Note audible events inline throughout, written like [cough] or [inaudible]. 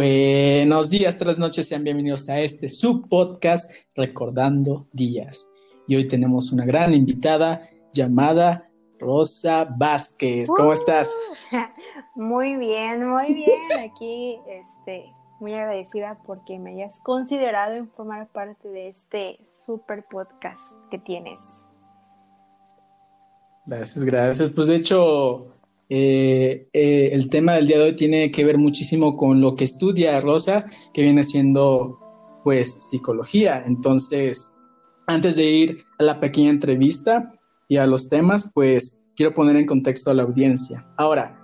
Buenos días, tras noches, sean bienvenidos a este subpodcast Recordando Días. Y hoy tenemos una gran invitada llamada Rosa Vázquez. ¿Cómo estás? [laughs] Muy bien, muy bien. Aquí, este, muy agradecida porque me hayas considerado en formar parte de este super podcast que tienes. Gracias, gracias. Pues de hecho, eh, eh, el tema del día de hoy tiene que ver muchísimo con lo que estudia Rosa, que viene siendo pues psicología. Entonces, antes de ir a la pequeña entrevista y a los temas, pues quiero poner en contexto a la audiencia. Ahora,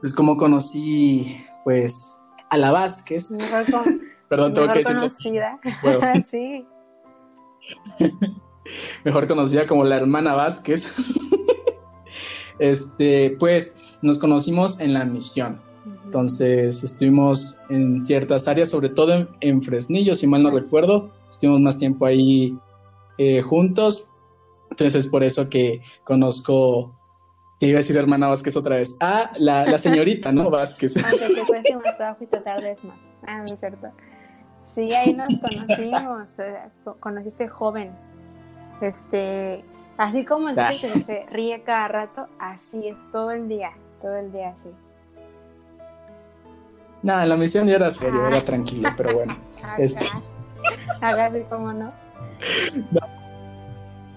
pues como conocí pues a la Vázquez. [laughs] Perdón, tengo que conocida. [laughs] sí. [laughs] Mejor conocida como la hermana Vázquez. este, pues nos conocimos en la misión. Entonces estuvimos en ciertas áreas, sobre todo en, Fresnillo, si mal no recuerdo. Estuvimos más tiempo ahí eh, juntos. Entonces es por eso que conozco te iba a decir hermana Vázquez otra vez. Ah, la, señorita, ¿no? Vázquez. [laughs] Aunque te cueste más trabajo y te tardes más. Ah, no es cierto. Sí, ahí nos conocimos. Eh, conociste joven. Este, así como el que se ríe cada rato, así es todo el día, todo el día así. Nada, la misión ya era serio, era ah. tranquilo, pero bueno. Acá, [laughs] este... como no. no.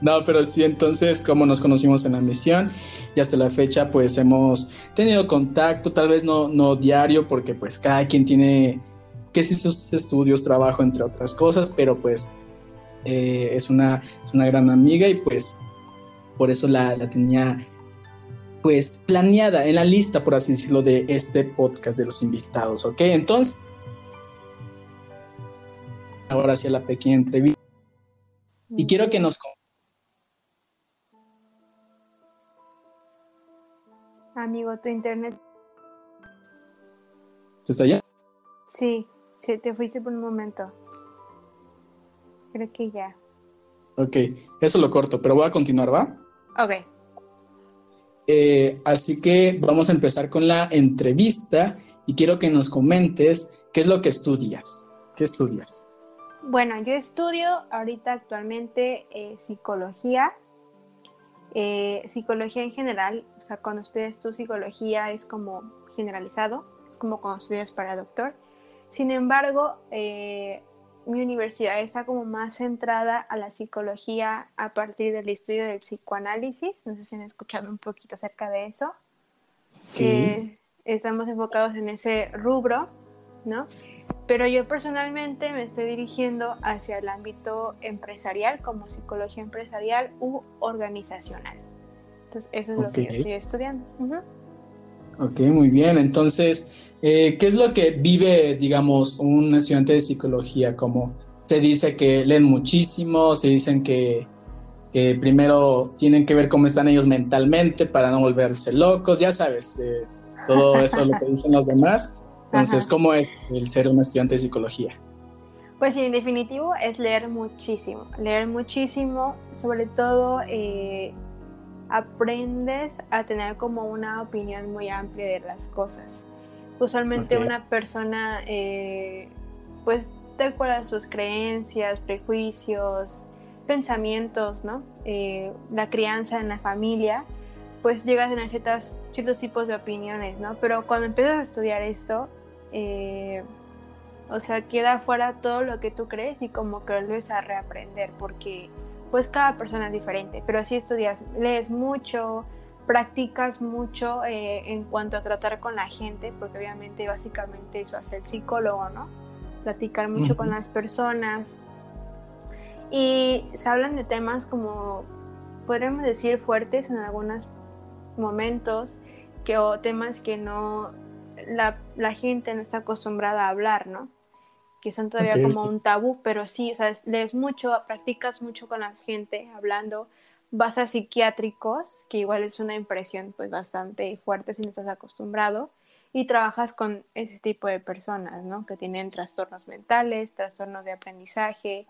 No, pero sí, entonces, como nos conocimos en la misión y hasta la fecha, pues hemos tenido contacto, tal vez no, no diario, porque pues cada quien tiene que si sus estudios, trabajo, entre otras cosas, pero pues eh, es, una, es una gran amiga y pues por eso la, la tenía pues planeada en la lista, por así decirlo, de este podcast de los invitados, ¿ok? Entonces, ahora hacia la pequeña entrevista. Y quiero que nos Amigo, tu internet. ¿Se está allá? Sí, sí, te fuiste por un momento. Creo que ya. Ok, eso lo corto, pero voy a continuar, ¿va? Ok. Eh, así que vamos a empezar con la entrevista y quiero que nos comentes qué es lo que estudias. ¿Qué estudias? Bueno, yo estudio ahorita actualmente eh, psicología, eh, psicología en general, sea, cuando estudias tu psicología es como generalizado, es como cuando estudias para doctor. Sin embargo, mi universidad está como más centrada a la psicología a partir del estudio del psicoanálisis. No sé si han escuchado un poquito acerca de eso. Eh, estamos enfocados en ese rubro, ¿no? Pero yo personalmente me estoy dirigiendo hacia el ámbito empresarial, como psicología empresarial u organizacional. Entonces, eso es lo que estoy estudiando. Ok, muy bien. Entonces, eh, ¿qué es lo que vive, digamos, un estudiante de psicología? Como se dice que leen muchísimo, se dicen que, primero tienen que ver cómo están ellos mentalmente para no volverse locos, ya sabes, todo eso lo que dicen los demás. Entonces, ¿cómo es el ser un estudiante de psicología? Pues sí, en definitivo es leer muchísimo, leer muchísimo, sobre todo eh, aprendes a tener como una opinión muy amplia de las cosas. Usualmente una persona, eh, pues, te acuerdas sus creencias, prejuicios, pensamientos, ¿no? Eh, la crianza en la familia, pues llegas a tener ciertas, ciertos tipos de opiniones, ¿no? Pero cuando empiezas a estudiar esto, eh, o sea, queda fuera todo lo que tú crees y como que vuelves a reaprender, porque pues cada persona es diferente, pero si estudias, lees mucho, practicas mucho eh, en cuanto a tratar con la gente, porque obviamente básicamente eso hace el psicólogo, ¿no? Platicar mucho con las personas. Y se hablan de temas como, podríamos decir, fuertes en algunos momentos, que, o temas que no, la, la gente no está acostumbrada a hablar, ¿no? Que son todavía como un tabú, pero sí, o sea, lees mucho, practicas mucho con la gente hablando, vas a psiquiátricos, que igual es una impresión pues bastante fuerte si no estás acostumbrado, y trabajas con ese tipo de personas, ¿no? Que tienen trastornos mentales, trastornos de aprendizaje,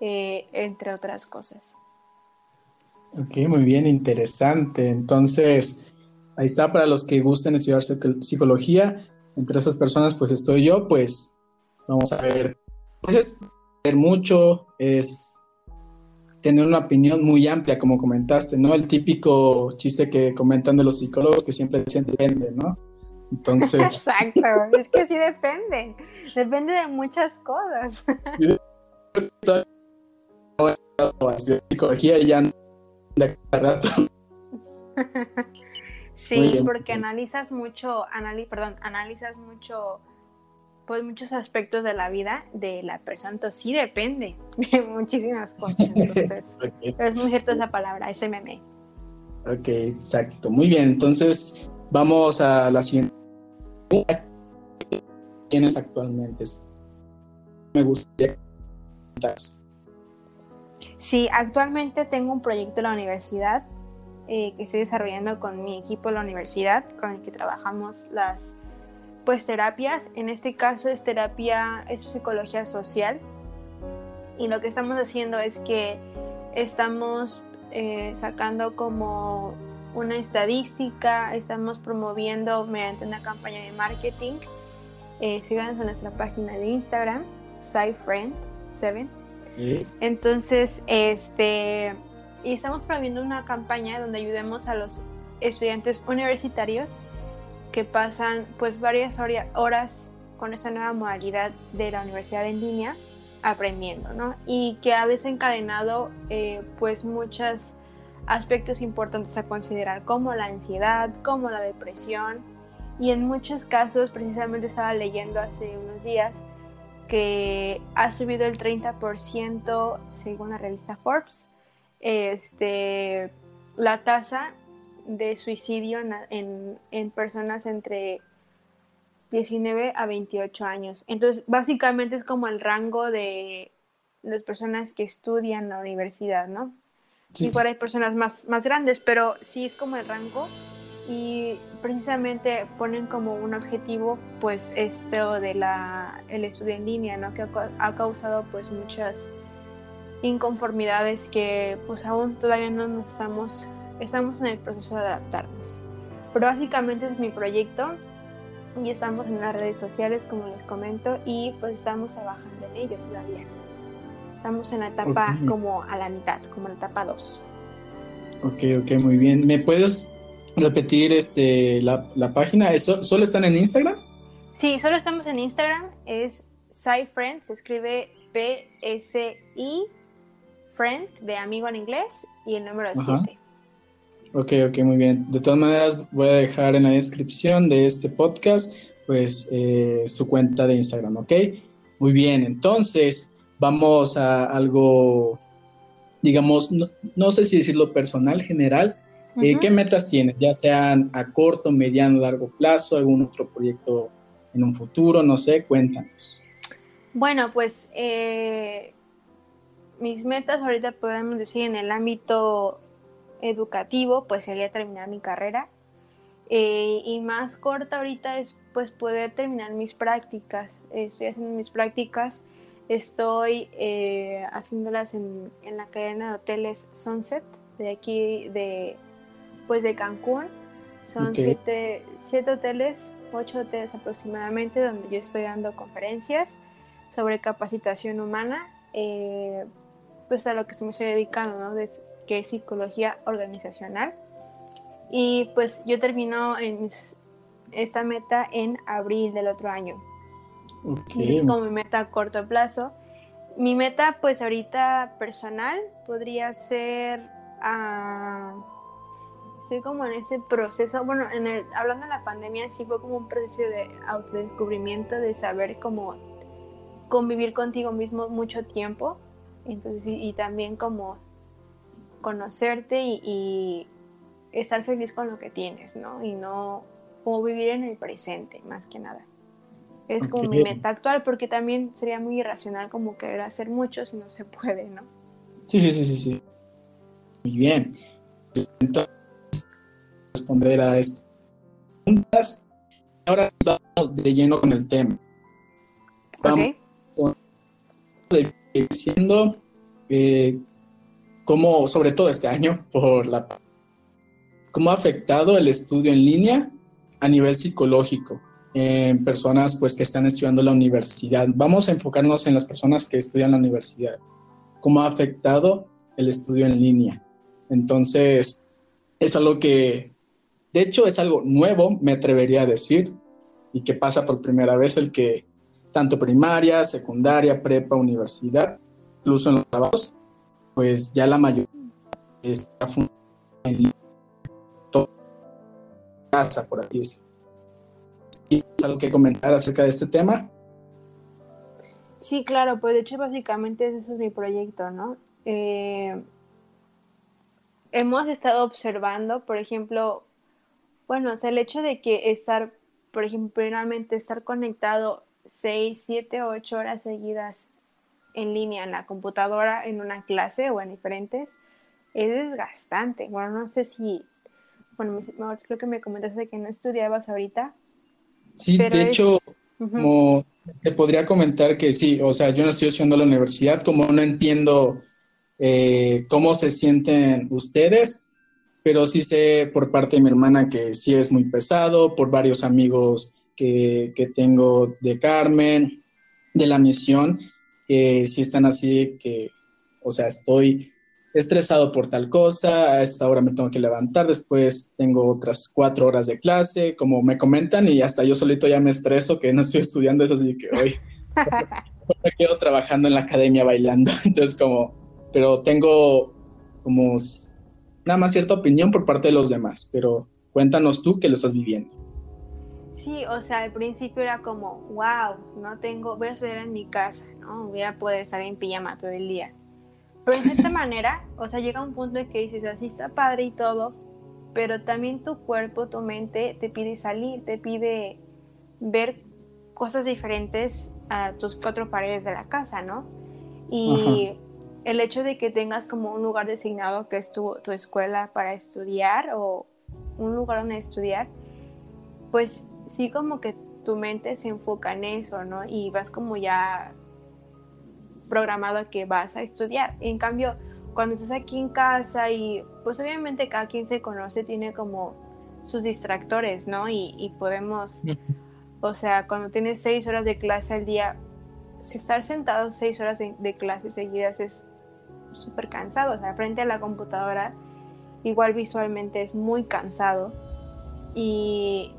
eh, entre otras cosas. Ok, muy bien, interesante. Entonces, ahí está para los que gusten estudiar psicología entre esas personas pues estoy yo, pues vamos a ver, pues es ver mucho, es tener una opinión muy amplia, como comentaste, ¿no? El típico chiste que comentan de los psicólogos que siempre dicen depende, ¿no? Entonces... [laughs] Exacto, es que sí depende, depende de muchas cosas. [laughs] psicología ya de rato. [laughs] Sí, porque analizas mucho, perdón, analizas mucho, pues muchos aspectos de la vida de la persona, entonces sí depende de muchísimas cosas, entonces [laughs] es muy cierto esa palabra, ese meme. Ok, exacto, muy bien, entonces vamos a la siguiente tienes actualmente? Me gustaría Sí, actualmente tengo un proyecto en la universidad eh, que estoy desarrollando con mi equipo de la universidad, con el que trabajamos las pues terapias. En este caso es terapia, es psicología social. Y lo que estamos haciendo es que estamos eh, sacando como una estadística, estamos promoviendo mediante una campaña de marketing. Eh, síganos en nuestra página de Instagram, SciFriend7. Entonces, este y estamos promoviendo una campaña donde ayudemos a los estudiantes universitarios que pasan pues varias horas con esta nueva modalidad de la universidad en línea aprendiendo, ¿no? Y que ha desencadenado eh, pues muchos aspectos importantes a considerar como la ansiedad, como la depresión y en muchos casos precisamente estaba leyendo hace unos días que ha subido el 30% según la revista Forbes este, la tasa de suicidio en, en, personas entre 19 a 28 años. Entonces, básicamente es como el rango de las personas que estudian la universidad, ¿no? Igual hay personas más, más grandes, pero sí es como el rango y precisamente ponen como un objetivo pues esto de la el estudio en línea, ¿no? Que ha, ha causado pues muchas inconformidades que pues aún todavía no nos estamos, estamos en el proceso de adaptarnos. Pero básicamente es mi proyecto y estamos en las redes sociales como les comento y pues estamos trabajando en ello todavía. Estamos en la etapa como a la mitad, como la etapa 2. Ok, ok, muy bien. ¿Me puedes repetir este la, la página? ¿Eso, ¿Solo están en Instagram? Sí, solo estamos en Instagram. Es SciFriend, se escribe P-S-I friend de amigo en inglés y el número 7. Ok, ok, muy bien. De todas maneras, voy a dejar en la descripción de este podcast, pues, eh, su cuenta de Instagram, ¿ok? Muy bien, entonces, vamos a algo, digamos, no, sé si decirlo personal, general. Eh, ¿Qué metas tienes? Ya sean a corto, mediano, largo plazo, algún otro proyecto en un futuro, no sé, cuéntanos. Bueno, pues eh, mis metas ahorita podemos decir en el ámbito educativo, pues sería terminar mi carrera. Eh, y más corta ahorita es pues poder terminar mis prácticas. estoy haciendo mis prácticas, estoy eh, haciéndolas en, en, la cadena de hoteles Sunset, de aquí de pues de Cancún. Son siete, siete hoteles, ocho hoteles aproximadamente, donde yo estoy dando conferencias sobre capacitación humana. Eh, pues a lo que se me estoy dedicando, ¿no? Que es psicología organizacional. Y pues yo termino en esta meta en abril del otro año. Es como mi meta a corto plazo. Mi meta, pues ahorita personal, podría ser, uh, como en ese proceso, bueno, en el, hablando de la pandemia, sí fue como un proceso de autodescubrimiento, de saber cómo convivir contigo mismo mucho tiempo entonces, y, también como conocerte y, estar feliz con lo que tienes, ¿no? Y no como vivir en el presente, más que nada. Es como mi meta actual, porque también sería muy irracional como querer hacer mucho si no se puede, ¿no? Sí, sí, sí, sí, sí. Muy bien. Entonces, responder a estas preguntas. Ahora vamos de lleno con el tema. Vamos con diciendo eh, cómo, sobre todo este año, por la cómo ha afectado el estudio en línea a nivel psicológico. en personas pues que están estudiando la universidad. Vamos a enfocarnos en las personas que estudian la universidad. ¿Cómo ha afectado el estudio en línea? Entonces, es algo que, de hecho, es algo nuevo, me atrevería a decir, y que pasa por primera vez el que tanto primaria, secundaria, prepa, universidad, incluso en los trabajos, pues ya la mayoría está en casa, por así decirlo. ¿Y algo que comentar acerca de este tema? Sí, claro, pues de hecho básicamente ese es mi proyecto, ¿no? Eh, hemos estado observando, por ejemplo, bueno, el hecho de que estar, por ejemplo, primeramente estar conectado 6, 7, 8 horas seguidas en línea en la computadora, en una clase o en diferentes, es desgastante. Bueno, no sé si, bueno, creo que me comentaste que no estudiabas ahorita. Sí, de hecho, como te podría comentar que sí, o sea, yo no estoy estudiando la universidad, como no entiendo eh, cómo se sienten ustedes, pero sí sé por parte de mi hermana que sí es muy pesado, por varios amigos que, que tengo de Carmen, de la misión, que sí están así, que, o sea, estoy estresado por tal cosa, a esta hora me tengo que levantar, después tengo otras cuatro horas de clase, como me comentan, y hasta yo solito ya me estreso que no estoy estudiando eso, así que hoy [laughs] me quedo trabajando en la academia bailando, [laughs] entonces como pero tengo como nada más cierta opinión por parte de los demás, pero cuéntanos tú que lo estás viviendo. Sí, o sea, al principio era como, wow, no tengo, voy a estudiar en mi casa, ¿no? Voy a poder estar en pijama todo el día. Pero de esta [laughs] manera, o sea, llega un punto en que dices, así está padre y todo, pero también tu cuerpo, tu mente te pide salir, te pide ver cosas diferentes a tus cuatro paredes de la casa, ¿no? Y el hecho de que tengas como un lugar designado que es tu, escuela para estudiar o un lugar donde estudiar, pues sí como que tu mente se enfoca en eso, ¿no? Y vas como ya programado a que vas a estudiar. En cambio, cuando estás aquí en casa y pues obviamente cada quien se conoce, tiene como sus distractores, ¿no? Y, podemos, o sea, cuando tienes seis horas de clase al día, estar sentado seis horas de, de clase seguidas es súper cansado, o sea, frente a la computadora, igual visualmente es muy cansado. Y,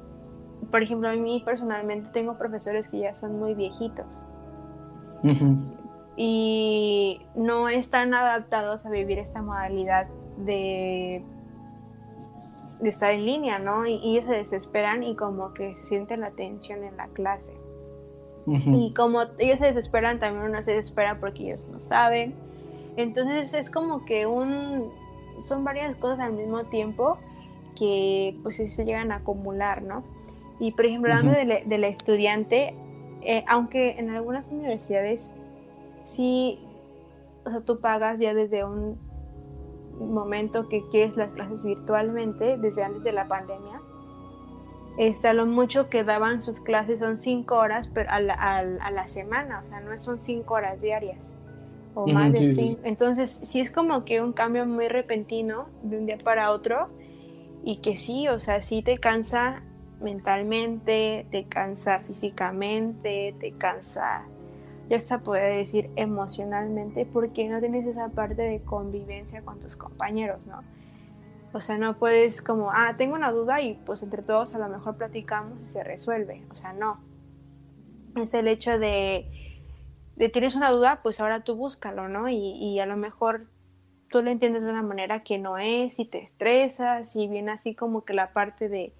por ejemplo, a mí personalmente tengo profesores que ya son muy viejitos. Y no están adaptados a vivir esta modalidad de, de estar en línea, ¿no? Y, y, se desesperan y como que sienten la tensión en la clase. Y como ellos se desesperan, también uno se desespera porque ellos no saben entonces es como que un, son varias cosas al mismo tiempo que pues se llegan a acumular, ¿no? Y por ejemplo, hablando de, la, estudiante, eh, aunque en algunas universidades sí, o sea, tú pagas ya desde un momento que quieres las clases virtualmente, desde antes de la pandemia, está lo mucho que daban sus clases son cinco horas pero a, la, a la semana, o sea, no son cinco horas diarias o más de cinco. Entonces, sí es como que un cambio muy repentino de un día para otro y que sí, o sea, sí te cansa mentalmente, te cansa físicamente, te cansa, yo hasta podría decir emocionalmente, porque no tienes esa parte de convivencia con tus compañeros, ¿no? O sea, no puedes como, ah, tengo una duda y pues entre todos a lo mejor platicamos y se resuelve. O sea, no. Es el hecho de de tienes una duda, pues ahora tú búscalo, ¿no? Y, a lo mejor tú lo entiendes de una manera que no es y te estresas y viene así como que la parte de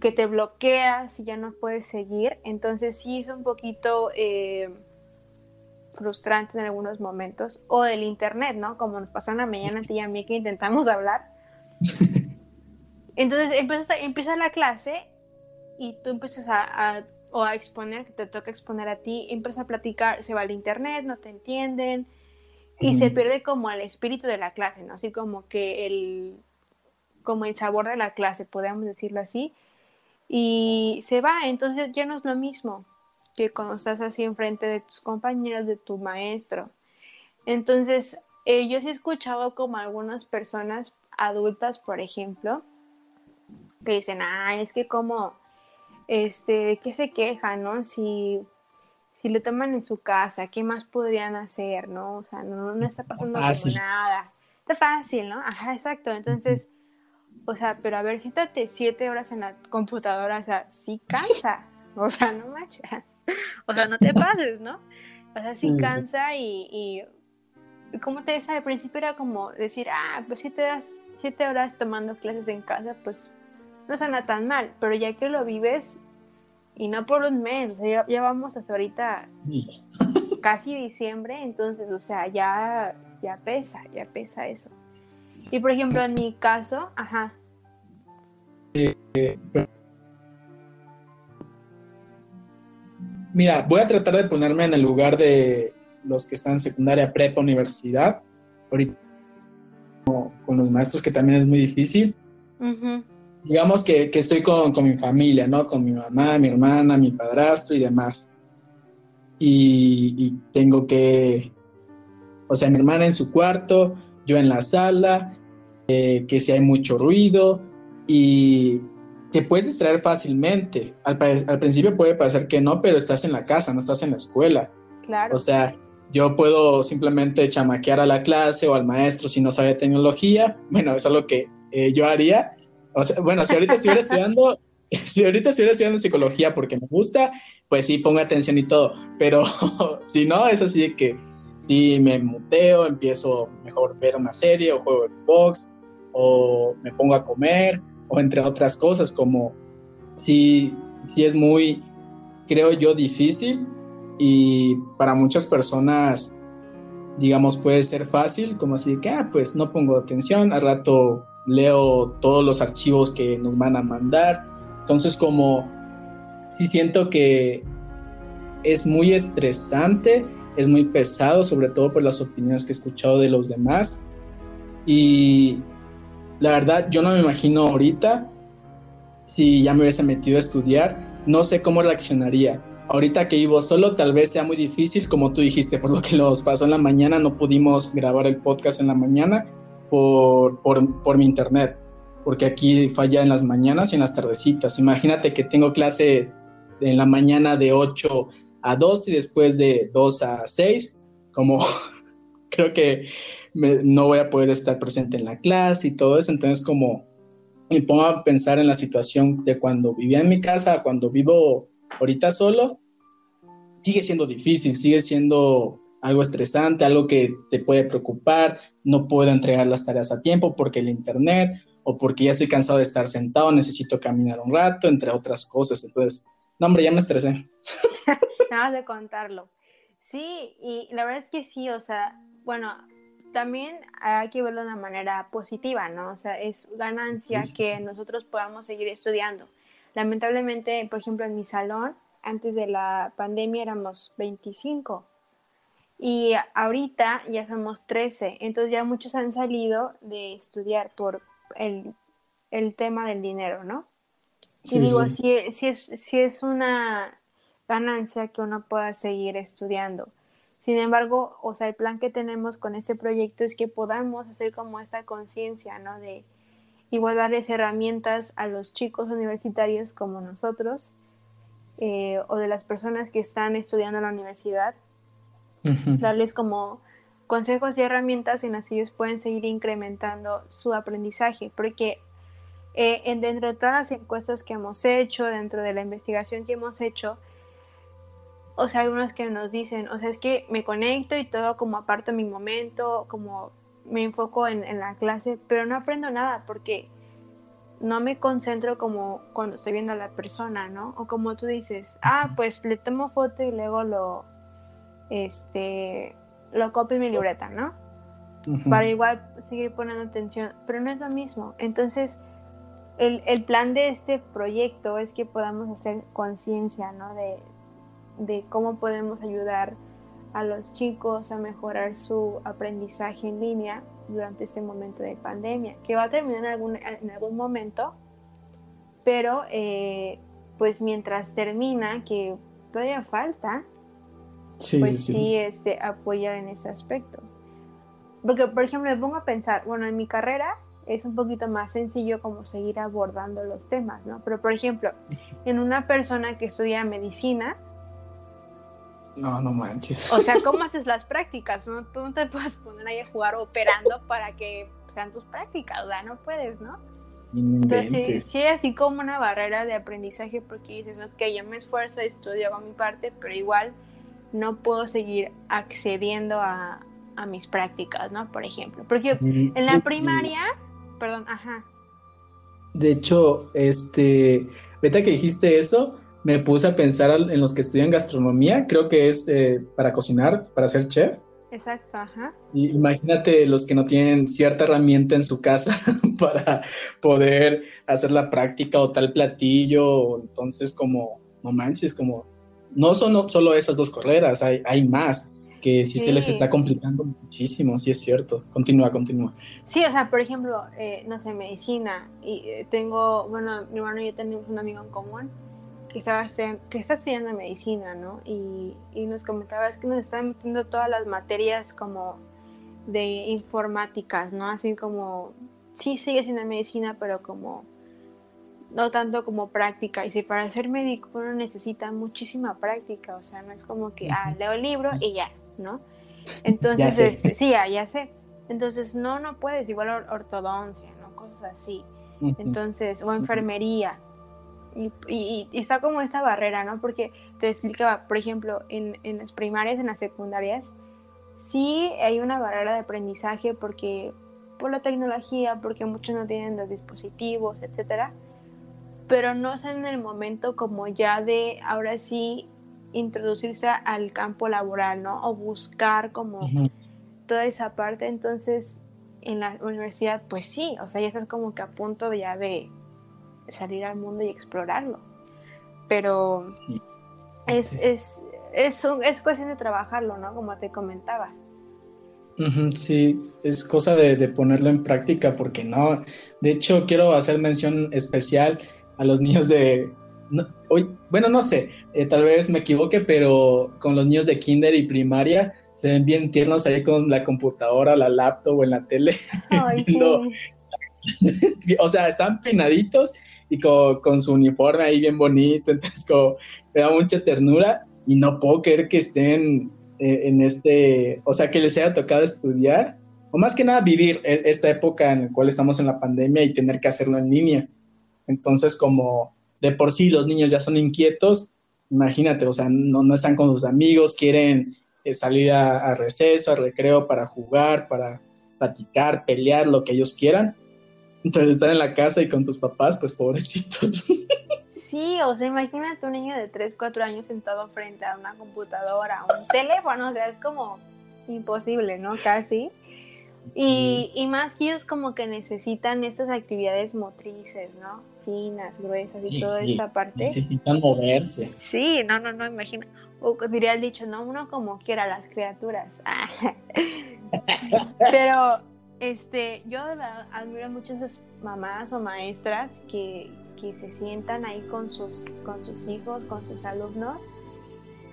que te bloqueas y ya no puedes seguir. Entonces sí es un poquito eh, frustrante en algunos momentos. O del internet, ¿no? Como nos pasó en la mañana a ti y a mí que intentamos hablar. [laughs] Entonces empieza, empieza la clase y tú empiezas a o a exponer, que te toca exponer a ti, empieza a platicar, se va al internet, no te entienden y se pierde como el espíritu de la clase, ¿no? Así como que el, como el sabor de la clase, podríamos decirlo así, y se va, entonces ya no es lo mismo que cuando estás así enfrente de tus compañeros, de tu maestro. Entonces, eh, yo sí he escuchado como algunas personas adultas, por ejemplo, que dicen, ah, es que como este, ¿qué se quejan, no? Si, si lo toman en su casa, ¿qué más podrían hacer, no? O sea, no, no está pasando nada. Está fácil, ¿no? Ajá, exacto. Entonces, o sea, pero a ver, siéntate siete horas en la computadora, o sea, sí cansa. [laughs] O sea, no manches. O sea, no te pases, ¿no? O sea, sí cansa y, y como te decía, al principio era como decir, ah, pues siete horas, siete horas tomando clases en casa, pues no suena tan mal, pero ya que lo vives, y no por un mes, o sea, ya, vamos hasta ahorita casi diciembre, entonces, o sea, ya, ya pesa, ya pesa eso. Y por ejemplo, en mi caso, ajá. Mira, voy a tratar de ponerme en el lugar de los que están en secundaria, prepa, universidad. Ahorita con los maestros, que también es muy difícil digamos que, estoy con, mi familia, ¿no? Con mi mamá, mi hermana, mi padrastro y demás. Y, tengo que, o sea, mi hermana en su cuarto, yo en la sala, eh, que si hay mucho ruido y te puedes distraer fácilmente. Al, al principio puede parecer que no, pero estás en la casa, no estás en la escuela. Claro. O sea, yo puedo simplemente chamaquear a la clase o al maestro si no sabe tecnología. Bueno, eso es lo que eh, yo haría bueno, si ahorita estuviera [laughs] estudiando, si ahorita estuviera estudiando psicología porque me gusta, pues sí, pongo atención y todo. Pero [laughs] si no, es así de que si me muteo, empiezo mejor ver una serie o juego Xbox, o me pongo a comer, o entre otras cosas, como si, si es muy, creo yo, difícil y para muchas personas, digamos, puede ser fácil, como así que, ah, pues no pongo atención, al rato leo todos los archivos que nos van a mandar. Entonces como sí siento que es muy estresante, es muy pesado, sobre todo por las opiniones que he escuchado de los demás. Y la verdad, yo no me imagino ahorita si ya me hubiese metido a estudiar, no sé cómo reaccionaría. Ahorita que vivo solo, tal vez sea muy difícil, como tú dijiste, por lo que nos pasó en la mañana, no pudimos grabar el podcast en la mañana, por, por, mi internet, porque aquí falla en las mañanas y en las tardecitas. Imagínate que tengo clase en la mañana de 8 a 2 y después de 2 a 6, como [laughs] creo que no voy a poder estar presente en la clase y todo eso, entonces como me pongo a pensar en la situación de cuando vivía en mi casa, cuando vivo ahorita solo, sigue siendo difícil, sigue siendo algo estresante, algo que te puede preocupar, no puedo entregar las tareas a tiempo porque el internet o porque ya estoy cansado de estar sentado, necesito caminar un rato, entre otras cosas. Entonces, no, hombre, ya me estresé. [laughs] Nada más de contarlo. Sí, y la verdad es que sí, o sea, bueno, también hay que verlo de una manera positiva, ¿no? O sea, es ganancia que nosotros podamos seguir estudiando. Lamentablemente, por ejemplo, en mi salón, antes de la pandemia éramos 25 y ahorita ya somos 13, entonces ya muchos han salido de estudiar por el, tema del dinero, ¿no? y digo, Si, si, es, si es una ganancia que uno pueda seguir estudiando. Sin embargo, o sea, el plan que tenemos con este proyecto es que podamos hacer como esta conciencia, ¿no? De igual darles herramientas a los chicos universitarios como nosotros eh, o de las personas que están estudiando en la universidad darles como consejos y herramientas en las que ellos pueden seguir incrementando su aprendizaje, porque eh, en, dentro de todas las encuestas que hemos hecho, dentro de la investigación que hemos hecho, o sea, algunos que nos dicen, o sea, es que me conecto y todo como aparto mi momento, como me enfoco en, en la clase, pero no aprendo nada porque no me concentro como cuando estoy viendo a la persona, ¿no? O como tú dices, ah, pues le tomo foto y luego lo, este, lo copio en mi libreta, ¿no? Para igual seguir poniendo atención, pero no es lo mismo. Entonces, el, el plan de este proyecto es que podamos hacer conciencia, ¿no? De, de cómo podemos ayudar a los chicos a mejorar su aprendizaje en línea durante este momento de pandemia, que va a terminar en algún, en algún momento, pero eh, pues mientras termina, que todavía falta, pues sí, este, apoyar en ese aspecto. Porque, por ejemplo, me pongo a pensar, bueno, en mi carrera, es un poquito más sencillo como seguir abordando los temas, ¿no? Pero por ejemplo, en una persona que estudia medicina, no, no manches. O sea, ¿cómo [laughs] haces las prácticas? ¿no? Tú no te puedes poner ahí a jugar operando para que sean tus prácticas, o sea, no puedes, ¿no? Entonces, sí, sí, así como una barrera de aprendizaje porque dices, ok, yo me esfuerzo, estudio, hago mi parte, pero igual no puedo seguir accediendo a, a mis prácticas, ¿no? Por ejemplo, porque en la primaria, perdón, ajá. De hecho, este, ahorita que dijiste eso, me puse a pensar en los que estudian gastronomía, creo que es eh, para cocinar, para ser chef. Exacto, ajá. Y imagínate los que no tienen cierta herramienta en su casa [laughs] para poder hacer la práctica o tal platillo, entonces como, no manches, como, no son solo esas dos carreras, hay, hay más que sí, se les está complicando muchísimo, sí es cierto. Continúa, continúa. Sí, o sea, por ejemplo, eh, no sé, medicina, y eh, tengo, bueno, mi hermano y yo tenemos un amigo en común que, está estudiando medicina, ¿no? Y, nos comentaba, es que nos están metiendo todas las materias como de informáticas, ¿no? Así como, sí sigue siendo medicina, pero como, no tanto como práctica. Y si para ser médico uno necesita muchísima práctica, o sea, no es como que, ah, leo el libro y ya, ¿no? [laughs] Entonces, este, sí, ya, sé. Entonces, no, no puedes, igual ortodoncia, ¿no? Cosas así. Entonces, o enfermería. Y, está como esta barrera, ¿no? Porque te explicaba, por ejemplo, en, en las primarias, en las secundarias, sí hay una barrera de aprendizaje porque por la tecnología, porque muchos no tienen los dispositivos, etcétera, pero no es en el momento como ya de ahora sí introducirse al campo laboral, ¿no? O buscar como toda esa parte. Entonces, en la universidad, pues sí, o sea, ya estás como que a punto ya de salir al mundo y explorarlo. Pero es, es, es, es, cuestión de trabajarlo, ¿no? Como te comentaba. sí, es cosa de, ponerlo en práctica porque no, de hecho quiero hacer mención especial a los niños de, hoy, bueno, no sé, eh, tal vez me equivoque, pero con los niños de kinder y primaria se ven bien tiernos ahí con la computadora, la laptop o en la tele. [laughs] [laughs] o sea, están peinaditos y con, su uniforme ahí bien bonito, [laughs] entonces como me da mucha ternura y no puedo creer que estén eh, en este, o sea, que les haya tocado estudiar, o más que nada vivir e, esta época en la cual estamos en la pandemia y tener que hacerlo en línea. Entonces, como de por sí los niños ya son inquietos, imagínate, o sea, no, no están con sus amigos, quieren eh, salir a, a receso, a recreo para jugar, para platicar, pelear, lo que ellos quieran entonces estar en la casa y con tus papás, pues pobrecitos. [laughs] Sí, o sea, imagínate un niño de 3, 4 años sentado frente a una computadora, un teléfono, o sea, es como imposible, ¿no? Casi. Y, y, más que ellos como que necesitan estas actividades motrices, ¿no? Finas, gruesas y toda esta parte. Necesitan moverse. Sí, no, no, no, imagino. O diría el dicho, no, uno como quiera las criaturas. [laughs] Pero este, yo de verdad admiro mucho a esas mamás o maestras que, se sientan ahí con sus, con sus hijos, con sus alumnos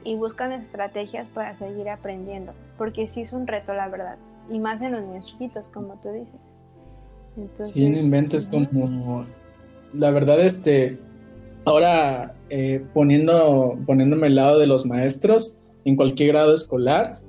y buscan estrategias para seguir aprendiendo, porque sí es un reto, la verdad, y más en los niños chiquitos, como tú dices. Entonces, sí, inventes como, la verdad, este, ahora eh, poniendo, poniéndome al lado de los maestros en cualquier grado escolar,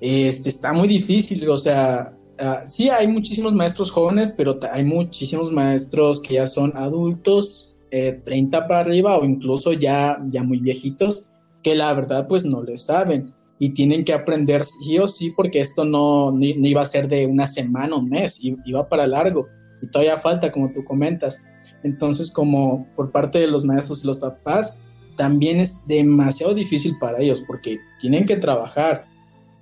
este, está muy difícil, o sea, Ah, sí, hay muchísimos maestros jóvenes, pero hay muchísimos maestros que ya son adultos, 30 eh, para arriba o incluso ya, ya muy viejitos, que la verdad pues no le saben. Y tienen que aprender sí o sí porque esto no, iba a ser de una semana o un mes, iba para largo. Y todavía falta como tú comentas. Entonces como por parte de los maestros y los papás, también es demasiado difícil para ellos porque tienen que trabajar,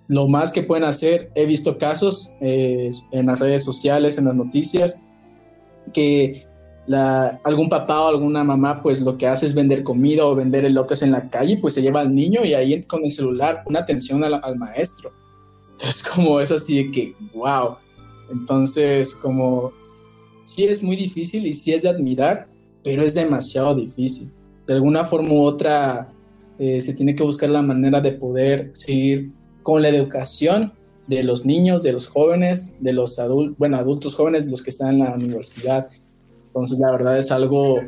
lo más que pueden hacer, he visto casos eh, en las redes sociales, en las noticias, que algún papá o alguna mamá pues lo que hace es vender comida o vender elotes en la calle, pues se lleva al niño y ahí con el celular una atención al, al maestro. Entonces como es así de que, wow. Entonces como sí es muy difícil y sí es de admirar, pero es demasiado difícil. De alguna forma u otra eh, se tiene que buscar la manera de poder seguir con la educación de los niños, de los jóvenes, de los adultos, bueno, adultos jóvenes, los que están en la universidad. Entonces, la verdad es algo,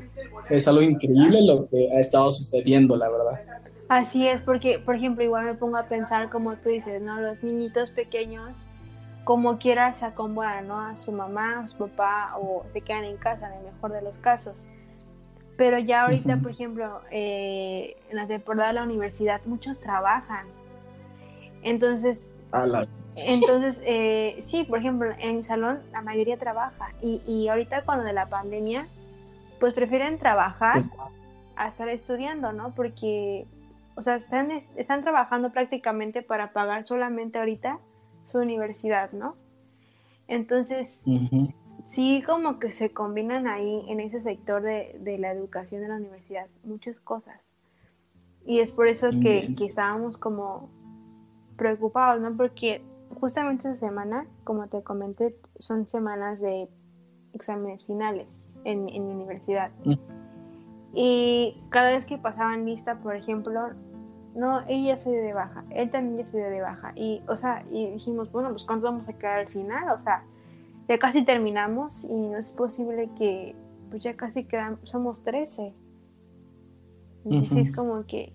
es algo increíble lo que ha estado sucediendo, la verdad. Así es, porque, por ejemplo, igual me pongo a pensar, como tú dices, ¿no? Los niñitos pequeños, como quiera, se acomodan, ¿no? A su mamá, a su papá, o se quedan en casa, en el mejor de los casos. Pero ya ahorita, por ejemplo, eh, en la temporada de la universidad, muchos trabajan. Entonces, entonces eh, sí, por ejemplo, en mi salón la mayoría trabaja. Y, y ahorita con lo de la pandemia, pues prefieren trabajar pues, a estar estudiando, ¿no? Porque, o sea, están, están trabajando prácticamente para pagar solamente ahorita su universidad, ¿no? Entonces, sí como que se combinan ahí en ese sector de, la educación de la universidad muchas cosas. Y es por eso que, estábamos como preocupados, ¿no? Porque justamente esta semana, como te comenté, son semanas de exámenes finales en, mi universidad. Mm. Y cada vez que pasaban lista, por ejemplo, no, ella se dio de baja, él también ya se dio de baja. Y, o sea, y dijimos, bueno, pues ¿cuántos vamos a quedar al final? O sea, ya casi terminamos y no es posible que, pues ya casi quedan, somos 13. Y sí, es como que,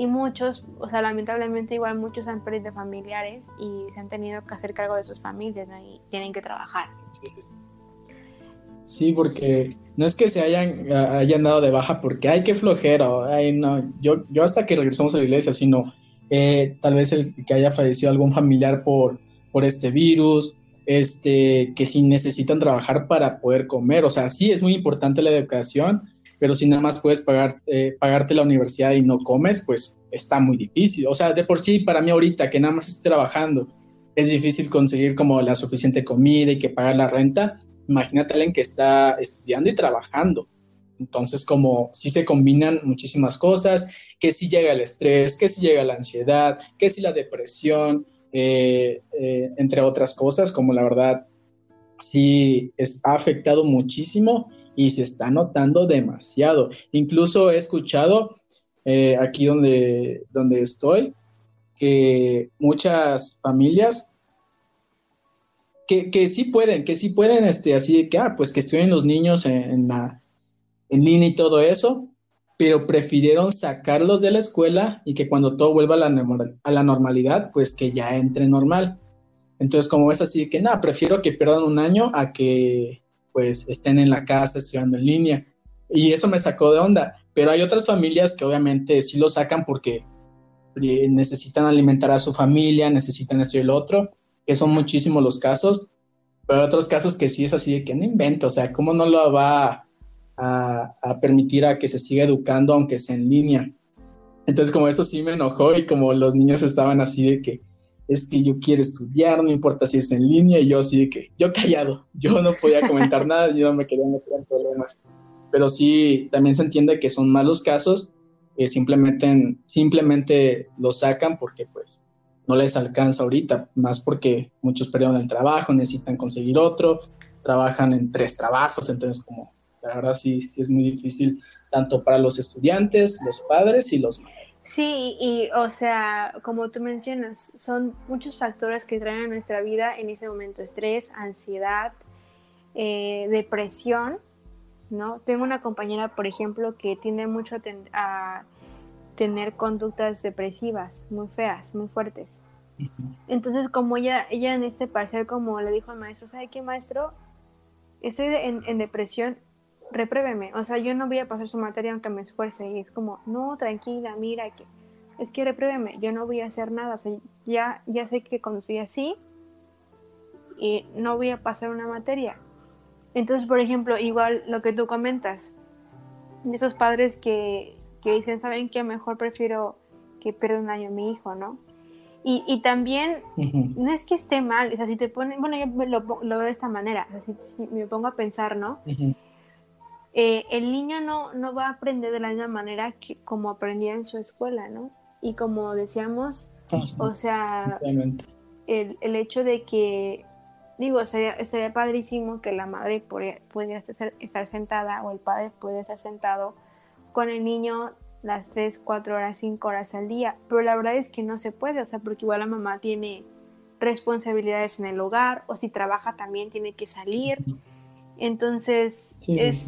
y muchos, o sea, lamentablemente igual muchos han perdido familiares y se han tenido que hacer cargo de sus familias, ¿no? Y tienen que trabajar. Sí, porque no es que se hayan, hayan dado de baja porque hay que flojera, ay, no, yo, yo hasta que regresamos a la iglesia, sino eh, tal vez el que haya fallecido algún familiar por, por este virus, este, que si necesitan trabajar para poder comer. O sea, sí es muy importante la educación, pero si nada más puedes pagar, eh, pagarte la universidad y no comes, pues está muy difícil. O sea, de por sí, para mí ahorita que nada más estoy trabajando, es difícil conseguir como la suficiente comida y que pagar la renta. Imagínate alguien que está estudiando y trabajando. Entonces, como si se combinan muchísimas cosas, que si llega el estrés, que si llega la ansiedad, que si la depresión, eh, eh, entre otras cosas, como la verdad sí es, ha afectado muchísimo y se está notando demasiado. Incluso he escuchado eh, aquí donde, donde estoy que muchas familias que, que, sí pueden, que sí pueden, este, así de que, ah, pues que estudien los niños en, la, en línea y todo eso, pero prefirieron sacarlos de la escuela y que cuando todo vuelva a la, a la normalidad, pues que ya entre normal. Entonces, como es así, que nada, prefiero que pierdan un año a que pues estén en la casa estudiando en línea. Y eso me sacó de onda. Pero hay otras familias que obviamente sí lo sacan porque eh, necesitan alimentar a su familia, necesitan esto y el otro, que son muchísimos los casos. Pero otros casos que sí es así de que no invento, o sea, ¿cómo no lo va a, permitir a que se siga educando aunque sea en línea. Entonces como eso sí me enojó y como los niños estaban así de que es que yo quiero estudiar, no importa si es en línea, y yo así que, yo callado, yo no podía comentar nada, yo no me quería meter en problemas. Pero sí, también se entiende que son malos casos, que simplemente, simplemente lo sacan porque pues no les alcanza ahorita, más porque muchos perdieron el trabajo, necesitan conseguir otro, trabajan en tres trabajos, entonces como la verdad sí, sí es muy difícil tanto para los estudiantes, los padres y los maestros. Sí, y o sea, como tú mencionas, son muchos factores que traen a nuestra vida en ese momento, estrés, ansiedad, eh, depresión, ¿no? Tengo una compañera, por ejemplo, que tiene mucho a, tener conductas depresivas muy feas, muy fuertes. Entonces, como ella, ella en este parcial, como le dijo al maestro, ¿sabe qué, maestro? Estoy en, en depresión repruébeme, o sea, yo no voy a pasar su materia aunque me esfuerce y es como, no, tranquila, mira que es que repruébeme, yo no voy a hacer nada, o sea, ya, ya sé que cuando soy así y no voy a pasar una materia. Entonces, por ejemplo, igual lo que tú comentas, de esos padres que, que dicen, ¿saben qué? Mejor prefiero que pierda un año mi hijo, ¿no? Y, y también, no es que esté mal, o sea, si te ponen, bueno, yo lo, lo veo de esta manera, o sea, si, me pongo a pensar, ¿no? Eh, el niño no, no va a aprender de la misma manera que como aprendía en su escuela, ¿no? Y como decíamos, ah, o sea, el, el, hecho de que, digo, sería, sería padrísimo que la madre pudiera estar sentada o el padre pudiera estar sentado con el niño las 3, 4 horas, 5 horas al día, pero la verdad es que no se puede, o sea, porque igual la mamá tiene responsabilidades en el hogar o si trabaja también tiene que salir. Entonces, es,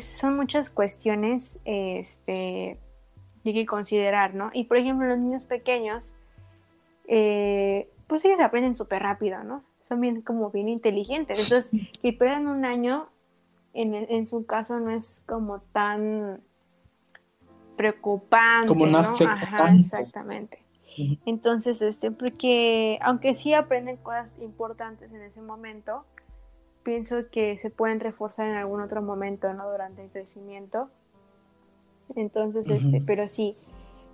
son muchas cuestiones este, que hay que considerar, ¿no? Y por ejemplo, los niños pequeños, eh, pues ellos aprenden súper rápido, ¿no? Son bien como bien inteligentes. Entonces, que pierdan un año, en, en su caso no es como tan preocupante. Como ¿no? Ajá, exactamente. Entonces, este, porque aunque sí aprenden cosas importantes en ese momento, pienso que se pueden reforzar en algún otro momento, ¿no? Durante el crecimiento. Entonces, este, pero sí,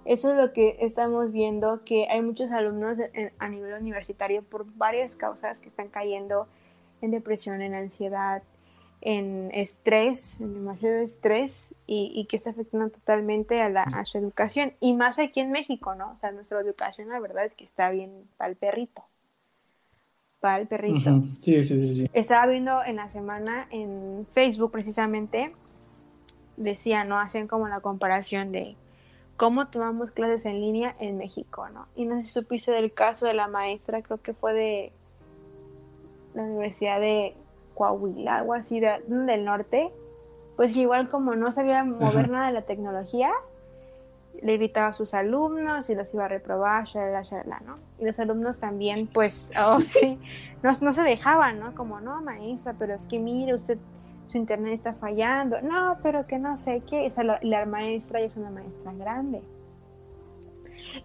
eso es lo que estamos viendo, que hay muchos alumnos a nivel universitario por varias causas que están cayendo en depresión, en ansiedad, en estrés, en demasiado estrés y, que está afectando totalmente a, la, a su educación. Y más aquí en México, ¿no? O sea, nuestra educación la verdad es que está bien para el perrito. Para el perrito. sí, sí, sí, Estaba viendo en la semana en Facebook precisamente, decía, ¿no? Hacían como la comparación de cómo tomamos clases en línea en México, ¿no? Y no sé si supiste del caso de la maestra, creo que fue de la Universidad de Coahuila, algo así del norte, pues igual como no sabía mover nada de la tecnología, le invitaba a sus alumnos y los iba a reprobar, ¿no? Y los alumnos también, pues, oh [laughs] sí, no, no se dejaban, ¿no? Como, no, maestra, pero es que mire, usted, su internet está fallando. No, pero que no sé qué. O sea, la, maestra ya es una maestra grande.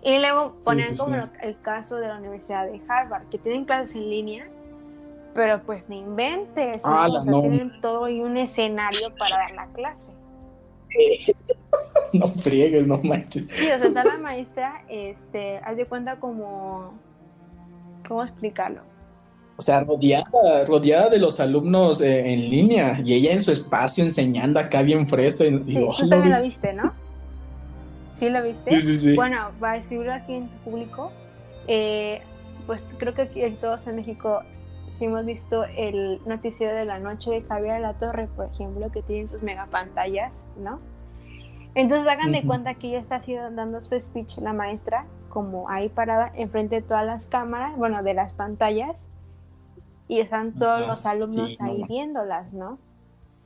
Y luego ponen como el caso de la Universidad de Harvard, que tienen clases en línea pero pues ni inventes, ah, ¿no? tienen todo y un escenario para dar la clase. [laughs] [laughs] no friegues, no manches. Sí, o sea, está la maestra, este, haz de cuenta como, ¿cómo explicarlo? O sea, rodeada, rodeada de los alumnos eh, en línea y ella en su espacio enseñando acá bien fresa. Y, sí, tú también lo viste, ¿no? ¿Sí lo viste? Sí, sí, sí. Bueno, va a escribirlo aquí en tu público. Eh, pues creo que aquí todos en México si hemos visto el noticiero de la noche de Javier La Torre, por ejemplo, que tiene sus megapantallas, ¿no? Entonces hagan de cuenta que ella está haciendo, dando su speech la maestra, como ahí parada, enfrente de todas las cámaras, bueno, de las pantallas, y están todos los alumnos ahí viéndolas, ¿no?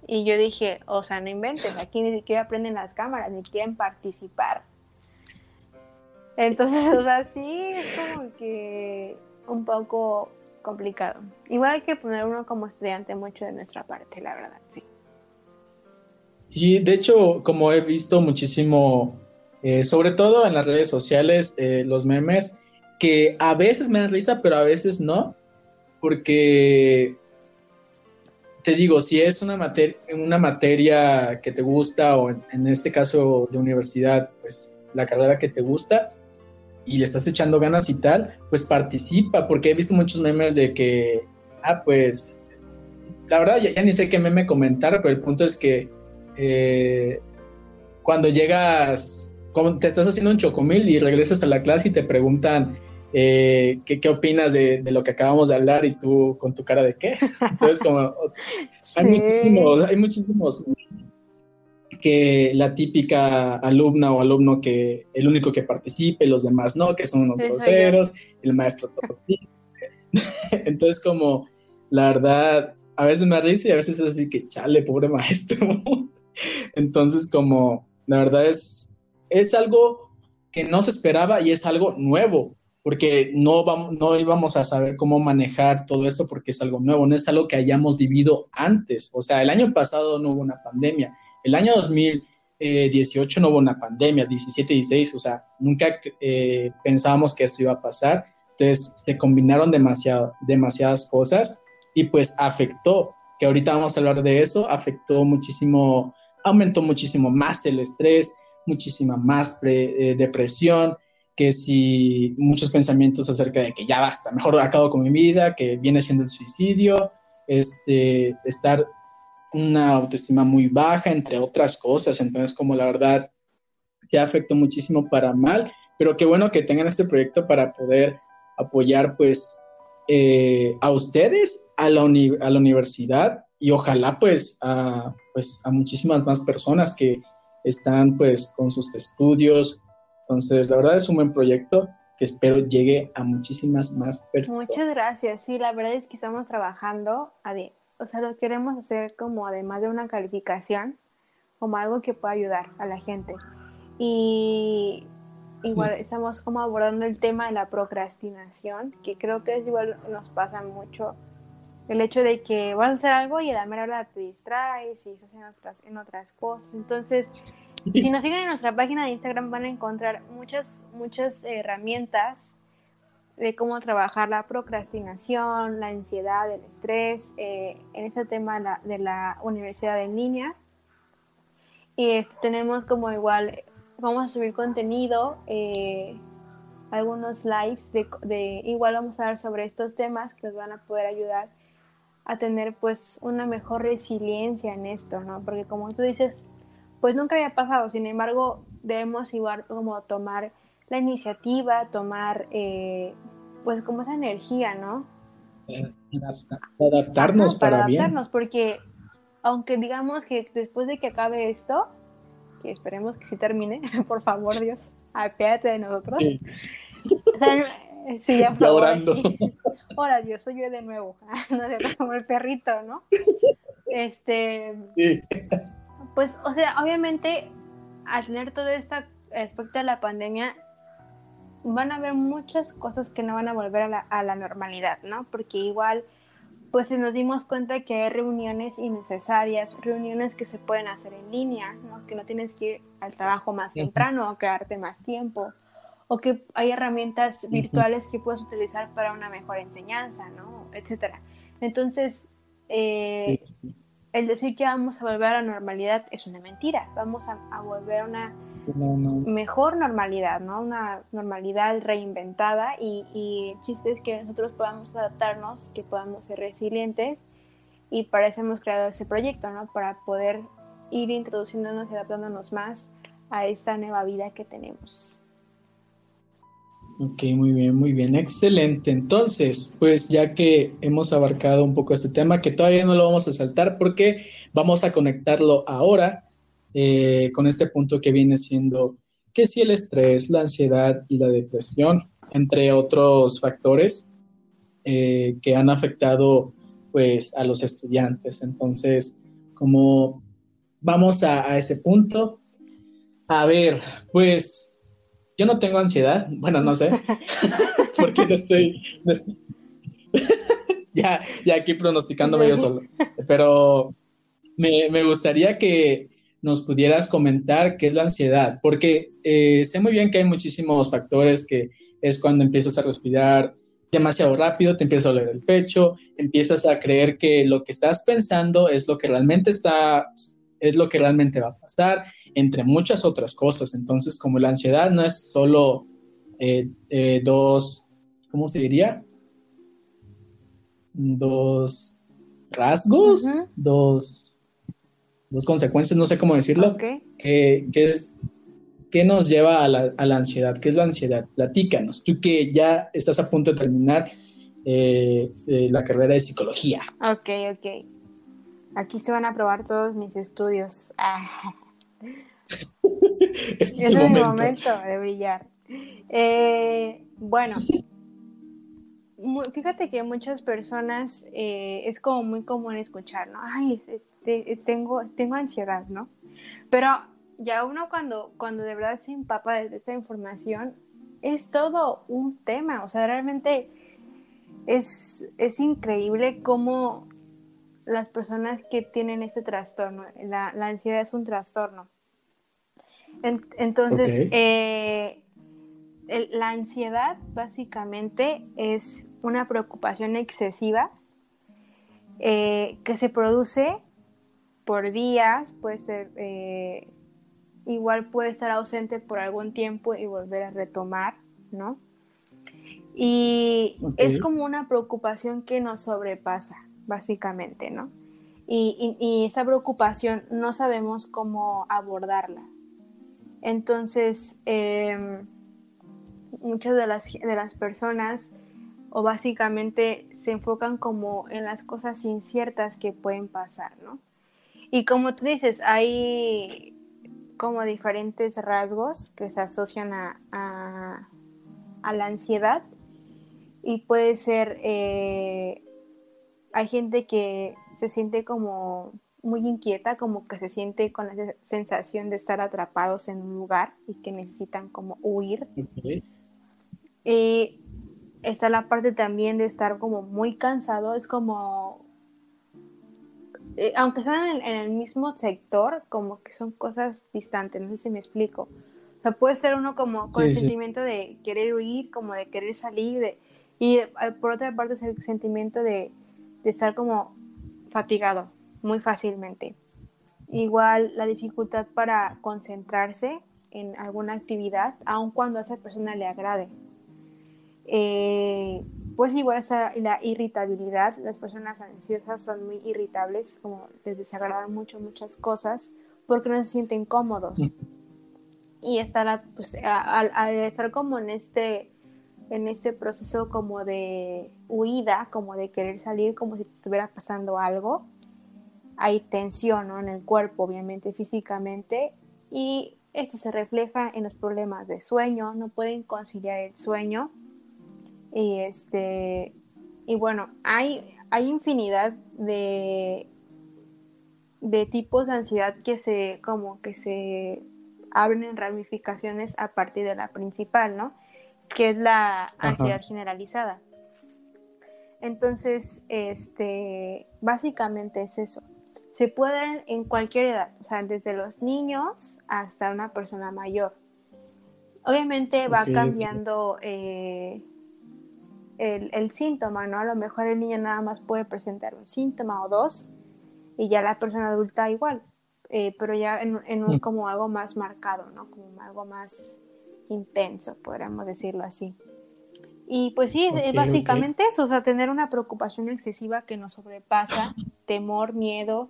Y yo dije, o sea, no inventes, aquí ni siquiera aprenden las cámaras, ni quieren participar. Entonces, o sea, sí, es como que un poco complicado. Igual hay que poner uno como estudiante mucho de nuestra parte, la verdad, sí. Sí, de hecho, como he visto muchísimo, eh, sobre todo en las redes sociales, eh, los memes, que a veces me dan risa, pero a veces no, porque te digo, si es una, materia una materia que te gusta o en, este caso de universidad, pues la carrera que te gusta, y le estás echando ganas y tal, pues participa, porque he visto muchos memes de que, ah, pues, la verdad ya, ni sé qué meme comentar, pero el punto es que eh, cuando llegas, te estás haciendo un chocomil y regresas a la clase y te preguntan eh, ¿qué, ¿qué, opinas de, de, lo que acabamos de hablar y tú con tu cara de qué. Entonces, como, [laughs] hay, muchísimos, hay muchísimos que la típica alumna o alumno que el único que participe, los demás no, que son unos groseros, el maestro todo. [laughs] Entonces, como la verdad, a veces me risa y a veces es así que chale, pobre maestro. [laughs] Entonces, como la verdad es, es algo que no se esperaba y es algo nuevo, porque no, vamos, no íbamos a saber cómo manejar todo eso porque es algo nuevo, no es algo que hayamos vivido antes. O sea, el año pasado no hubo una pandemia, el año 2018 no hubo una pandemia, 17, 16, o sea, nunca eh, pensábamos que esto iba a pasar. Entonces se combinaron demasiado, demasiadas cosas y pues afectó, que ahorita vamos a hablar de eso, afectó muchísimo, aumentó muchísimo más el estrés, muchísima más eh, depresión, que si muchos pensamientos acerca de que ya basta, mejor acabo con mi vida, que viene siendo el suicidio, este, estar una autoestima muy baja, entre otras cosas. Entonces, como la verdad, te afectó muchísimo para mal, pero qué bueno que tengan este proyecto para poder apoyar, pues, eh, a ustedes, a la, a la universidad y ojalá, pues a, pues, a muchísimas más personas que están, pues, con sus estudios. Entonces, la verdad es un buen proyecto que espero llegue a muchísimas más personas. Muchas gracias. Sí, la verdad es que estamos trabajando, a o sea, lo queremos hacer como además de una calificación, como algo que pueda ayudar a la gente. Y igual estamos como abordando el tema de la procrastinación, que creo que es igual nos pasa mucho. El hecho de que vas a hacer algo y a la mera hora te distraes y estás en otras, en otras cosas. Entonces, si nos siguen en nuestra página de Instagram van a encontrar muchas, muchas herramientas de cómo trabajar la procrastinación, la ansiedad, el estrés, eh, en este tema de la, universidad en línea. Y tenemos como igual, vamos a subir contenido, eh, algunos lives de, de, igual vamos a hablar sobre estos temas que nos van a poder ayudar a tener pues una mejor resiliencia en esto, ¿no? Porque como tú dices, pues nunca había pasado. Sin embargo, debemos igual como tomar la iniciativa, tomar eh, pues como esa energía, ¿no? Adaptarnos para, adaptarnos, porque aunque digamos que después de que acabe esto, que esperemos que sí termine, [laughs] por favor Dios, apéate de nosotros. Sí, [laughs] sí ya [laughs] Ahora Dios, soy yo de nuevo, [laughs] no sé, como el perrito, ¿no? Este, sí pues, o sea, obviamente, al tener todo este aspecto de la pandemia, van a haber muchas cosas que no van a volver a la, a la normalidad, ¿no? Porque igual, pues nos dimos cuenta que hay reuniones innecesarias, reuniones que se pueden hacer en línea, ¿no? Que no tienes que ir al trabajo más temprano o quedarte más tiempo, o que hay herramientas virtuales que puedes utilizar para una mejor enseñanza, ¿no? Etcétera. Entonces, eh, el decir que vamos a volver a la normalidad es una mentira. Vamos a, volver a una mejor normalidad, ¿no? Una normalidad reinventada y, y, el chiste es que nosotros podamos adaptarnos, que podamos ser resilientes y para eso hemos creado ese proyecto, ¿no? Para poder ir introduciéndonos y adaptándonos más a esta nueva vida que tenemos. Ok, muy bien, muy bien, excelente. Entonces, pues ya que hemos abarcado un poco este tema, que todavía no lo vamos a saltar porque vamos a conectarlo ahora eh, con este punto que viene siendo que si el estrés, la ansiedad y la depresión, entre otros factores eh, que han afectado pues a los estudiantes. Entonces, como vamos a, a ese punto, a ver, pues yo no tengo ansiedad, bueno, no sé, [laughs] porque no estoy, [laughs] ya, ya aquí pronosticándome yo solo, pero me, gustaría que nos pudieras comentar qué es la ansiedad, porque eh, sé muy bien que hay muchísimos factores que es cuando empiezas a respirar demasiado rápido, te empieza a doler el pecho, empiezas a creer que lo que estás pensando es lo que realmente está es lo que realmente va a pasar, entre muchas otras cosas. Entonces, como la ansiedad no es solo eh, eh, dos, ¿cómo se diría? Dos rasgos, dos, dos consecuencias, no sé cómo decirlo, que, es ¿Qué nos lleva a la, ansiedad? ¿Qué es la ansiedad? Platícanos. Tú que ya estás a punto de terminar eh, la carrera de psicología. Ok, ok. Aquí se van a probar todos mis estudios. [laughs] este es, el momento. de brillar. Eh, bueno, fíjate que muchas personas eh, es como muy común escuchar, ¿no? Ay, tengo, tengo ansiedad, ¿no? Pero ya uno cuando, cuando de verdad se empapa de esta información, es todo un tema, o sea, realmente es, es increíble cómo las personas que tienen ese trastorno. La, ansiedad es un trastorno. entonces, eh, la ansiedad básicamente es una preocupación excesiva eh, que se produce por días, puede ser, eh, igual puede estar ausente por algún tiempo y volver a retomar, ¿no? Y es como una preocupación que nos sobrepasa básicamente, ¿no? Y, esa preocupación no sabemos cómo abordarla. Entonces, em, muchas de las, de las personas o básicamente se enfocan como en las cosas inciertas que pueden pasar, ¿no? Y como tú dices, hay como diferentes rasgos que se asocian a, a la ansiedad y puede ser, eh, hay gente que se siente como muy inquieta, como que se siente con la sensación de estar atrapados en un lugar y que necesitan como huir. Y está la parte también de estar como muy cansado, es como, eh, aunque están en, el mismo sector, como que son cosas distantes, no sé si me explico. O sea, puede ser uno como con el sentimiento de querer huir, como de querer salir, de, y eh, por otra parte es el sentimiento de, de estar como fatigado muy fácilmente. Igual la dificultad para concentrarse en alguna actividad, aun cuando a esa persona le agrade. Eh, pues igual esa, la irritabilidad, las personas ansiosas son muy irritables, como les desagradan mucho muchas cosas porque no se sienten cómodos. Y estar, pues, al estar como en este, en este proceso como de huida, como de querer salir, como si te estuviera pasando algo, hay tensión en el cuerpo, obviamente físicamente, y esto se refleja en los problemas de sueño, no pueden conciliar el sueño. Y, este, y bueno, hay, hay infinidad de, de tipos de ansiedad que se, como que se abren en ramificaciones a partir de la principal, ¿no? Que es la ansiedad generalizada. Entonces, este, básicamente es eso se pueden en cualquier edad, o sea, desde los niños hasta una persona mayor. Obviamente va cambiando eh, el, síntoma, ¿no? A lo mejor el niño nada más puede presentar un síntoma o dos y ya la persona adulta igual, eh, pero ya en, un, mm. como algo más marcado, ¿no? Como algo más intenso, podríamos decirlo así. Y pues sí, es básicamente eso, o sea, tener una preocupación excesiva que nos sobrepasa, temor, miedo,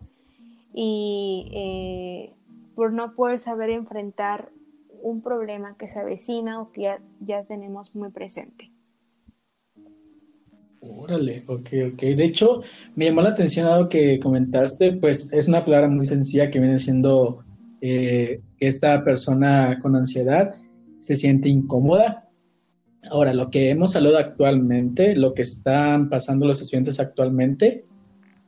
y eh, por no poder saber enfrentar un problema que se avecina o que ya, tenemos muy presente. Órale, ok, ok. De hecho, me llamó la atención algo que comentaste, pues es una palabra muy sencilla que viene siendo eh, esta persona con ansiedad se siente incómoda. Ahora, lo que hemos hablado actualmente, lo que están pasando los estudiantes actualmente,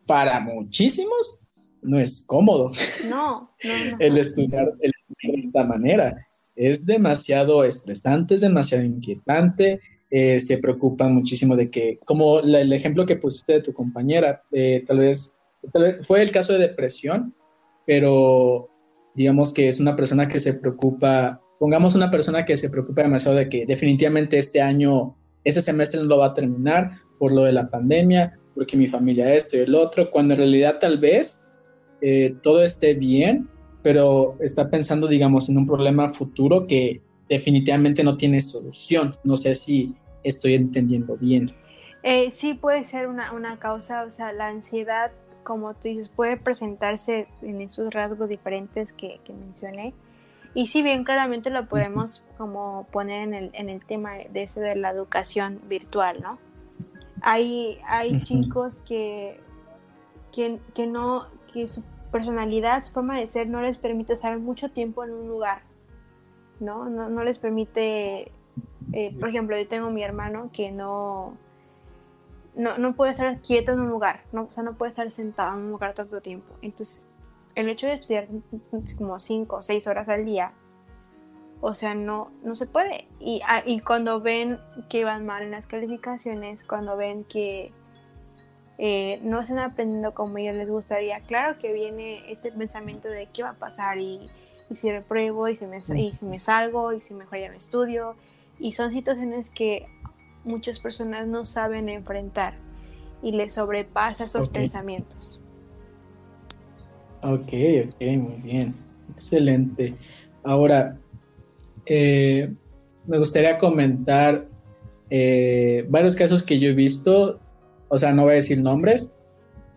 para muchísimos no es cómodo. No, el, estudiar, de esta manera. Es demasiado estresante, es demasiado inquietante. Eh, se preocupan muchísimo de que, como el ejemplo que pusiste de tu compañera, eh, tal, vez, fue el caso de depresión, pero digamos que es una persona que se preocupa, pongamos una persona que se preocupa demasiado de que definitivamente este año, ese semestre no lo va a terminar por lo de la pandemia, porque mi familia esto y el otro, cuando en realidad tal vez eh, todo esté bien, pero está pensando, digamos, en un problema futuro que definitivamente no tiene solución. No sé si estoy entendiendo bien. Eh, sí puede ser una, causa, o sea, la ansiedad, como tú dices, puede presentarse en esos rasgos diferentes que, mencioné. Y si bien claramente lo podemos como poner en el, en el tema de ese de la educación virtual, ¿no? Hay, hay chicos que, que, que, no, que su personalidad, su forma de ser no les permite estar mucho tiempo en un lugar, ¿no? No, les permite, eh, por ejemplo, yo tengo mi hermano que no, no, puede estar quieto en un lugar, ¿no? o sea, no puede estar sentado en un lugar tanto tiempo. Entonces, el hecho de estudiar como cinco o seis horas al día, o sea, no, no se puede. Y, ah, y cuando ven que van mal en las calificaciones, cuando ven que eh, no están aprendiendo como ellos les gustaría. Claro que viene este pensamiento de qué va a pasar y, si repruebo y si, me, y si me salgo y si mejor ya no estudio. Y son situaciones que muchas personas no saben enfrentar y les sobrepasa esos pensamientos. Ok, ok, muy bien. Excelente. Ahora, eh, me gustaría comentar eh, varios casos que yo he visto o sea, no voy a decir nombres,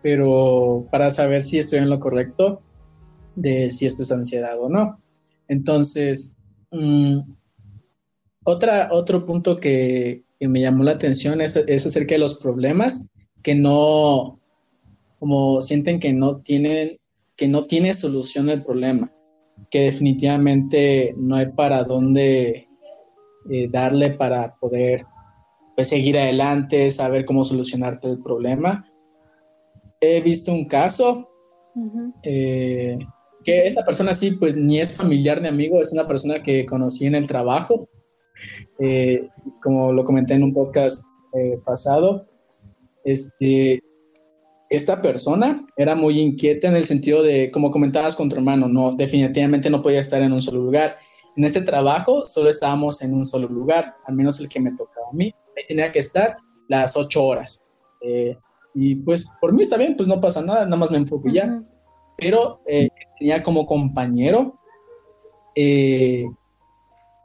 pero para saber si estoy en lo correcto de si esto es ansiedad o no. Entonces, mm, otra, otro punto que, me llamó la atención es, acerca de los problemas que no, como sienten que no tienen, que no tiene solución el problema, que definitivamente no hay para dónde, eh, darle para poder pues, seguir adelante, saber cómo solucionarte el problema. He visto un caso eh, que esa persona sí, pues ni es familiar ni amigo, es una persona que conocí en el trabajo, eh, como lo comenté en un podcast pasado. Este, esta persona era muy inquieta en el sentido de, como comentabas con tu hermano, no, definitivamente no podía estar en un solo lugar. En este trabajo solo estábamos en un solo lugar, al menos el que me tocaba a mí. Ahí tenía que estar las ocho horas. Eh, y pues por mí está bien, pues no pasa nada, nada más me enfoco ya. Pero eh, tenía como compañero, eh,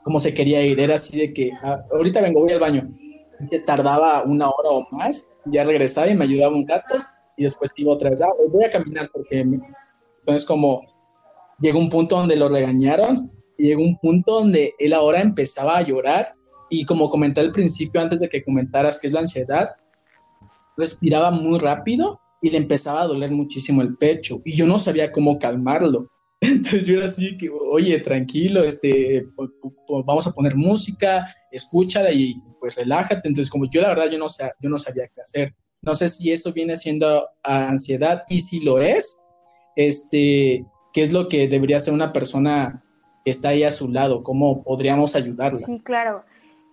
como se quería ir, era así de que, ah, ahorita vengo, voy al baño. Tardaba una hora o más, ya regresaba y me ayudaba un gato y después iba otra vez, ah, voy a caminar porque entonces como llegó un punto donde lo regañaron y llegó un punto donde él ahora empezaba a llorar y como comenté al principio antes de que comentaras que es la ansiedad, respiraba muy rápido y le empezaba a doler muchísimo el pecho y yo no sabía cómo calmarlo. Entonces yo era así que, oye, tranquilo, este, vamos a poner música, escúchala y pues relájate. Entonces como yo la verdad yo no, yo no sabía qué hacer. No sé si eso viene siendo ansiedad y si lo es, este, ¿qué es lo que debería hacer una persona que está ahí a su lado? ¿Cómo podríamos ayudarla? Sí, claro.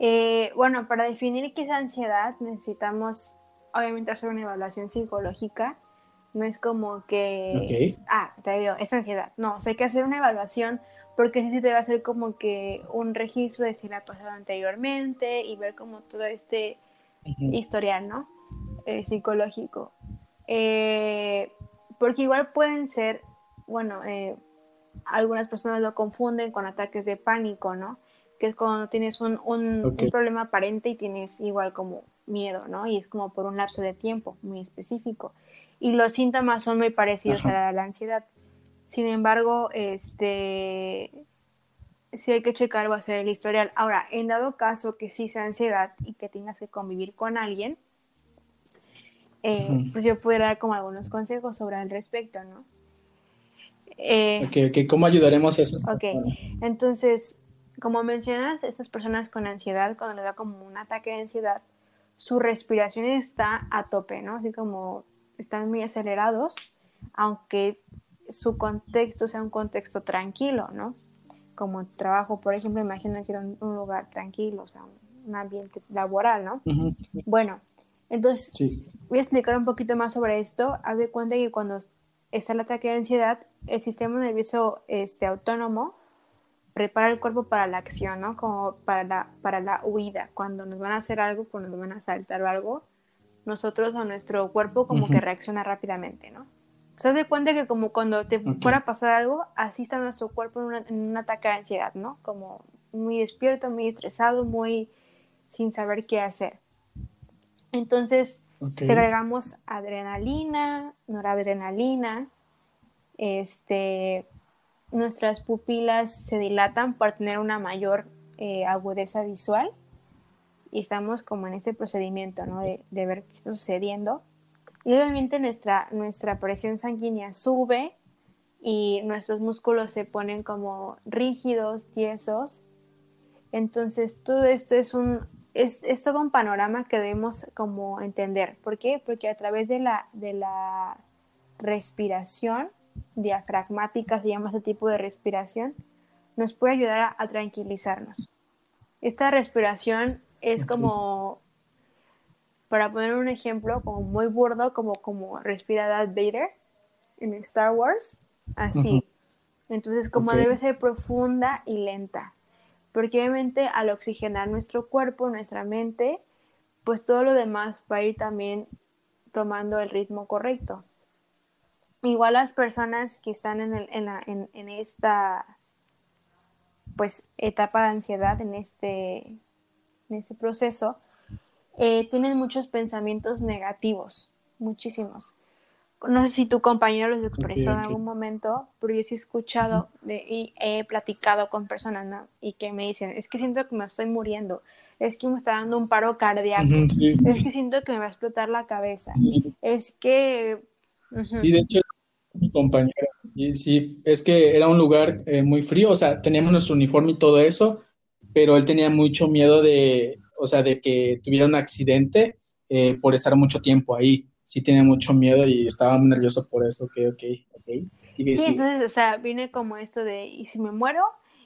Eh, bueno, para definir qué es ansiedad necesitamos obviamente hacer una evaluación psicológica. No es como que, ah, te digo, es ansiedad. No, hay que hacer una evaluación porque sí te va a hacer como que un registro de si la ha pasado anteriormente y ver como todo este historial, ¿no? Eh, psicológico. Eh, porque igual pueden ser, bueno, eh, algunas personas lo confunden con ataques de pánico, ¿no? Que es cuando tienes un, un, problema aparente y tienes igual como miedo, ¿no? Y es como por un lapso de tiempo muy específico. Y los síntomas son muy parecidos a la, ansiedad. Sin embargo, este, sí hay que checar, va a ser el historial. Ahora, en dado caso que sí sea ansiedad y que tengas que convivir con alguien, eh, pues yo pudiera dar como algunos consejos sobre el respecto, ¿no? Eh, ok, ¿cómo ayudaremos a esas Ok, entonces, como mencionas, estas personas con ansiedad, cuando les da como un ataque de ansiedad, su respiración está a tope, ¿no? Así como están muy acelerados, aunque su contexto sea un contexto tranquilo, ¿no? Como trabajo, por ejemplo, imagina que era un, lugar tranquilo, o sea, un, ambiente laboral, ¿no? Bueno, entonces, voy a explicar un poquito más sobre esto. Haz de cuenta que cuando está el ataque de ansiedad, el sistema nervioso este, autónomo prepara el cuerpo para la acción, ¿no? Como para la, para la huida. Cuando nos van a hacer algo, cuando nos van a saltar o algo, nosotros o nuestro cuerpo como que reacciona rápidamente, ¿no? Se de cuenta que como cuando te fuera a pasar algo, así está nuestro cuerpo en, en, un ataque de ansiedad, ¿no? Como muy despierto, muy estresado, muy sin saber qué hacer. Entonces, segregamos adrenalina, noradrenalina, este, nuestras pupilas se dilatan para tener una mayor eh, agudeza visual y estamos como en este procedimiento, ¿no? De, ver qué está sucediendo. Y obviamente nuestra, nuestra presión sanguínea sube y nuestros músculos se ponen como rígidos, tiesos. Entonces todo esto es un es, todo un panorama que debemos como entender. ¿Por qué? Porque a través de la, de la respiración diafragmática, se llama ese tipo de respiración, nos puede ayudar a, tranquilizarnos. Esta respiración es como, para poner un ejemplo, como muy burdo, como, como respira Darth Vader en Star Wars, así. Entonces, como debe ser profunda y lenta porque obviamente al oxigenar nuestro cuerpo, nuestra mente, pues todo lo demás va a ir también tomando el ritmo correcto. Igual las personas que están en, en, esta pues etapa de ansiedad, en este, en este proceso, eh, tienen muchos pensamientos negativos, muchísimos. No sé si tu compañero los expresó en algún momento, pero yo sí he escuchado y he platicado con personas ¿no? y que me dicen, es que siento que me estoy muriendo, es que me está dando un paro cardíaco, es que siento que me va a explotar la cabeza, es que... Sí, de hecho, mi compañero, y sí, es que era un lugar eh, muy frío, o sea, teníamos nuestro uniforme y todo eso, pero él tenía mucho miedo de, o sea, de que tuviera un accidente eh, por estar mucho tiempo ahí. Sí tenía mucho miedo y estaba muy nervioso por eso, ok, ok, ok. sí, entonces, o sea, viene como esto de, ¿y si me muero?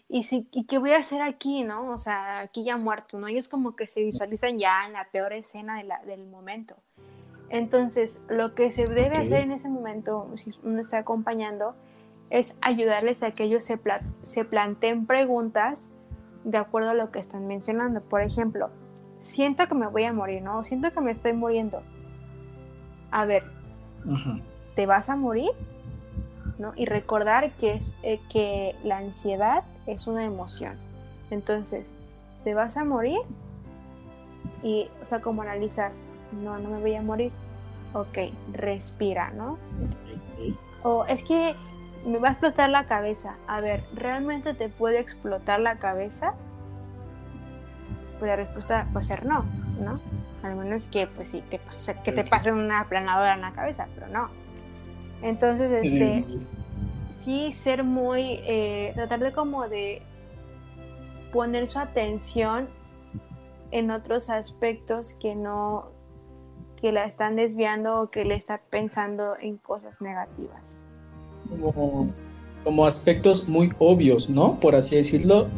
¿Y, si, ¿Y qué voy a hacer aquí, no? O sea, aquí ya muerto, ¿no? Y es como que se visualizan ya en la peor escena de la, del momento. Entonces, lo que se debe hacer en ese momento, si uno está acompañando, es ayudarles a que ellos se, se planteen preguntas de acuerdo a lo que están mencionando. Por ejemplo, siento que me voy a morir, ¿no? Siento que me estoy muriendo. A ver, ¿te vas a morir? ¿No? Y recordar que, es, eh, que la ansiedad es una emoción. Entonces, ¿te vas a morir? Y, o sea, como analizar, no, no me voy a morir. Ok, respira, ¿no? O es que me va a explotar la cabeza. A ver, ¿realmente te puede explotar la cabeza? Pues la respuesta puede ser no, ¿no? Al menos que, pues sí, te pase, que te pase una aplanadora en la cabeza, pero no. Entonces, este, sí, ser muy, eh, tratar de como de poner su atención en otros aspectos que no, que la están desviando o que le está pensando en cosas negativas. Como, aspectos muy obvios, ¿no? Por así decirlo,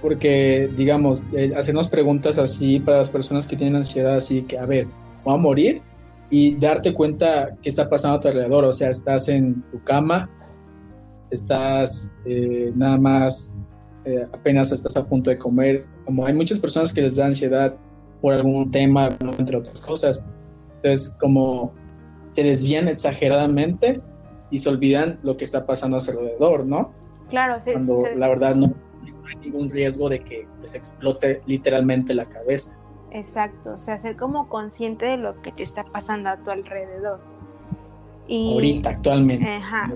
porque, digamos, eh, hacernos preguntas así para las personas que tienen ansiedad, así que, a ver, voy a morir y darte cuenta qué está pasando a tu alrededor, o sea, estás en tu cama, estás eh, nada más, eh, apenas estás a punto de comer, como hay muchas personas que les da ansiedad por algún tema, entre otras cosas, entonces, como te desvían exageradamente y se olvidan lo que está pasando a su alrededor, ¿no? Claro, sí. Cuando la verdad no, hay ningún riesgo de que les explote literalmente la cabeza. Exacto, o sea, ser como consciente de lo que te está pasando a tu alrededor. Y, Ahorita, actualmente. Ajá.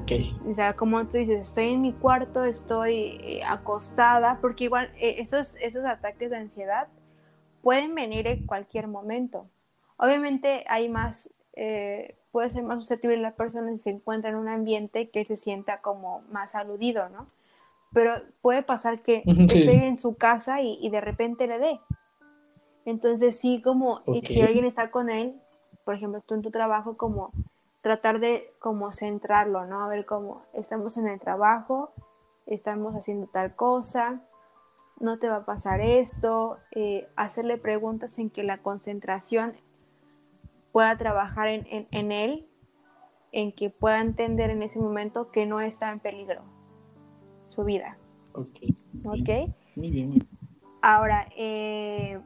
O sea, como tú dices, estoy en mi cuarto, estoy eh, acostada, porque igual eh, esos, esos ataques de ansiedad pueden venir en cualquier momento. Obviamente hay más, eh, puede ser más susceptible la persona si se encuentra en un ambiente que se sienta como más aludido, ¿no? Pero puede pasar que [laughs] esté en su casa y, de repente le dé. Entonces sí, como si alguien está con él, por ejemplo, tú en tu trabajo, como tratar de como centrarlo, ¿no? A ver cómo estamos en el trabajo, estamos haciendo tal cosa, no te va a pasar esto, eh, hacerle preguntas en que la concentración pueda trabajar en, en, él, en que pueda entender en ese momento que no está en peligro su vida. Ok. Ok. Muy bien. Ahora, eh,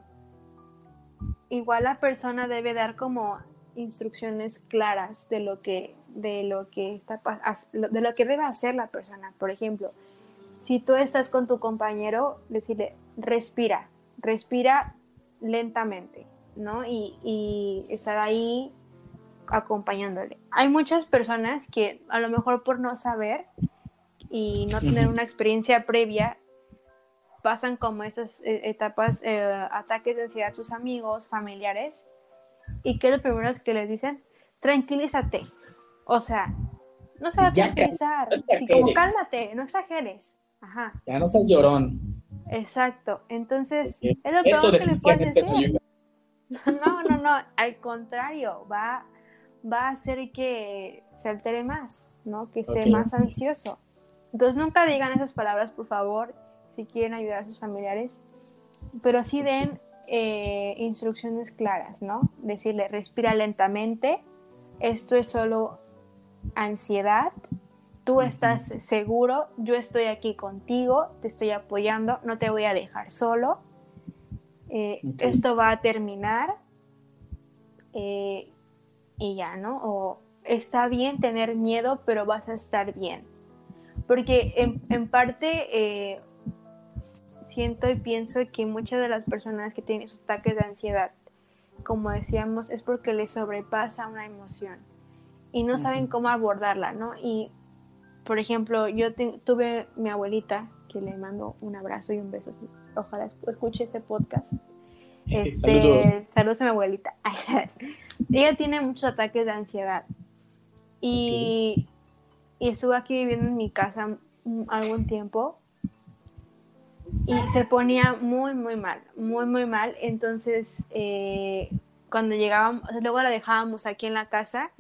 igual la persona debe dar como instrucciones claras de lo que de lo que está de lo que debe hacer la persona. Por ejemplo, si tú estás con tu compañero, decirle respira, respira lentamente. ¿No? Y, estar ahí acompañándole. Hay muchas personas que a lo mejor por no saber y no tener una experiencia previa, pasan como esas eh, etapas, eh, ataques de ansiedad a sus amigos, familiares, y que lo primero es que les dicen, tranquilízate. O sea, no se va a tranquilizar, como cálmate, no exageres. Ajá. Ya no seas llorón. Exacto. Entonces, es lo peor que le puedes decir. No, no, no, al contrario, va, va a hacer que se altere más, ¿no? Que esté más ansioso. Entonces nunca digan esas palabras, por favor, si quieren ayudar a sus familiares, pero sí den eh, instrucciones claras, ¿no? Decirle, respira lentamente, esto es solo ansiedad, tú estás seguro, yo estoy aquí contigo, te estoy apoyando, no te voy a dejar solo eh, esto va a terminar eh, y ya, ¿no? O está bien tener miedo, pero vas a estar bien. Porque en, parte eh, siento y pienso que muchas de las personas que tienen esos ataques de ansiedad, como decíamos, es porque les sobrepasa una emoción y no saben cómo abordarla, ¿no? Y, por ejemplo, yo tuve mi abuelita, que le mando un abrazo y un beso ojalá escuche este podcast. [laughs] Este, saludos. a mi abuelita. [laughs] Ella tiene muchos ataques de ansiedad y, y estuvo aquí viviendo en mi casa algún tiempo. y se ponía muy, muy mal, muy, muy mal. Entonces, eh, cuando llegábamos, luego la dejábamos aquí en la casa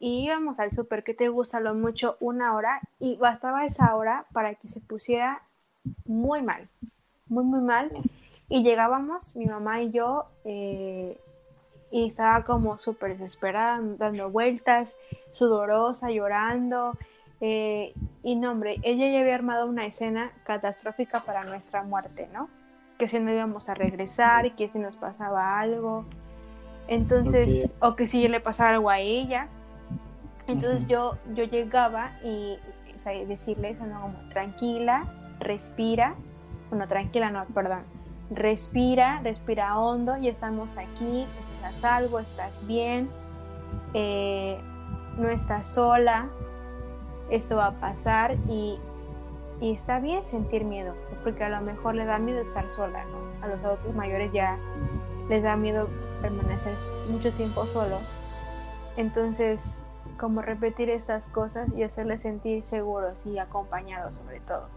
y íbamos al súper, que te gusta lo mucho? Una hora y bastaba esa hora para que se pusiera muy mal, muy, muy mal. Y llegábamos, mi mamá y yo, eh, y estaba como súper desesperada, dando vueltas, sudorosa, llorando. Eh, y no, hombre, ella ya había armado una escena catastrófica para nuestra muerte, ¿no? Que si no íbamos a regresar, que si nos pasaba algo. Entonces, o que si le pasaba algo a ella. Entonces yo, yo llegaba y o sea, decirle eso, ¿no? Como tranquila, respira. Bueno, tranquila, no, perdón. Respira, respira hondo y estamos aquí, estás a salvo, estás bien, eh, no estás sola, esto va a pasar y, y, está bien sentir miedo, porque a lo mejor le da miedo estar sola, ¿no? A los adultos mayores ya les da miedo permanecer mucho tiempo solos. Entonces, como repetir estas cosas y hacerles sentir seguros y acompañados sobre todo.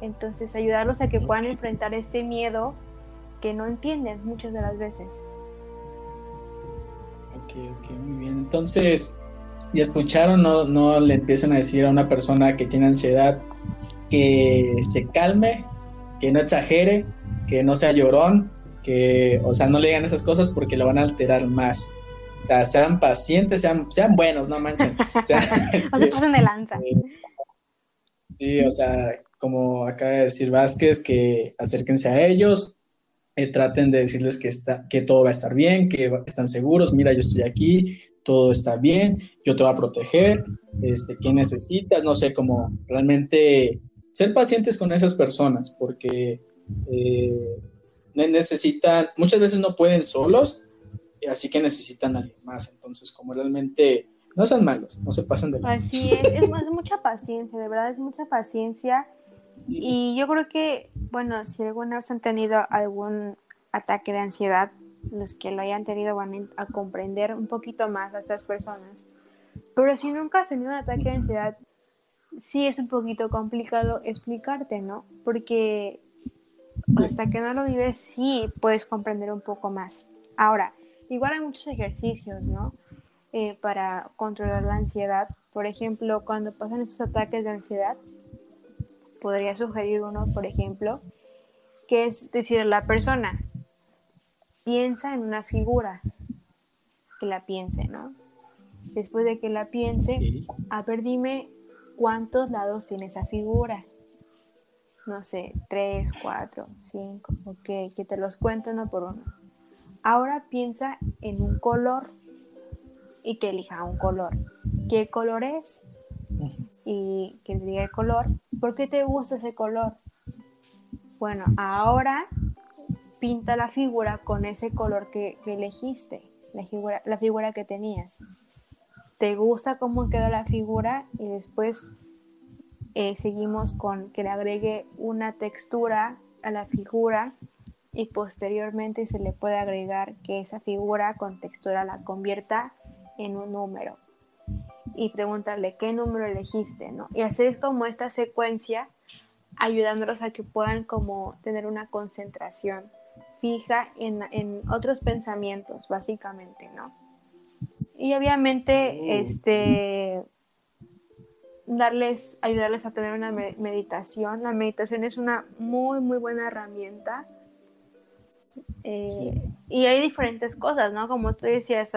Entonces, ayudarlos a que puedan enfrentar este miedo que no entienden muchas de las veces. Ok, ok, muy bien. Entonces, y escucharon, no, no le empiecen a decir a una persona que tiene ansiedad que se calme, que no exagere, que no sea llorón, que, o sea, no le digan esas cosas porque lo van a alterar más. O sea, sean pacientes, sean, sean buenos, no manchen. O sea, [laughs] no se pasen de lanza. Sí, o sea, como acaba de decir Vázquez, que acérquense a ellos, eh, traten de decirles que, está, que todo va a estar bien, que están seguros, mira, yo estoy aquí, todo está bien, yo te voy a proteger, este, ¿qué necesitas? No sé, como realmente ser pacientes con esas personas, porque eh, necesitan, muchas veces no pueden solos, así que necesitan a alguien más, entonces como realmente no sean malos, no se pasen de Así es, es, es mucha paciencia, de verdad es mucha paciencia. Y yo creo que, bueno, si alguna vez han tenido algún ataque de ansiedad, los que lo hayan tenido van a comprender un poquito más a estas personas. Pero si nunca has tenido un ataque de ansiedad, sí es un poquito complicado explicarte, ¿no? Porque hasta que no lo vives, sí puedes comprender un poco más. Ahora, igual hay muchos ejercicios, ¿no? Eh, para controlar la ansiedad. Por ejemplo, cuando pasan estos ataques de ansiedad, podría sugerir uno, por ejemplo, que es decir la persona, piensa en una figura, que la piense, ¿no? Después de que la piense, a ver, dime cuántos lados tiene esa figura. No sé, tres, cuatro, cinco, ok, que te los cuento uno por uno. Ahora piensa en un color y que elija un color. ¿Qué color es? Y que diga el color. ¿Por qué te gusta ese color? Bueno, ahora pinta la figura con ese color que, elegiste, la figura, la figura que tenías. ¿Te gusta cómo quedó la figura? Y después eh, seguimos con que le agregue una textura a la figura y posteriormente se le puede agregar que esa figura con textura la convierta en un número y preguntarle qué número elegiste, ¿no? Y hacer como esta secuencia ayudándolos a que puedan como tener una concentración fija en, otros pensamientos, básicamente, ¿no? Y obviamente, este, darles, ayudarles a tener una meditación. La meditación es una muy, muy buena herramienta. Eh, y hay diferentes cosas, ¿no? Como tú decías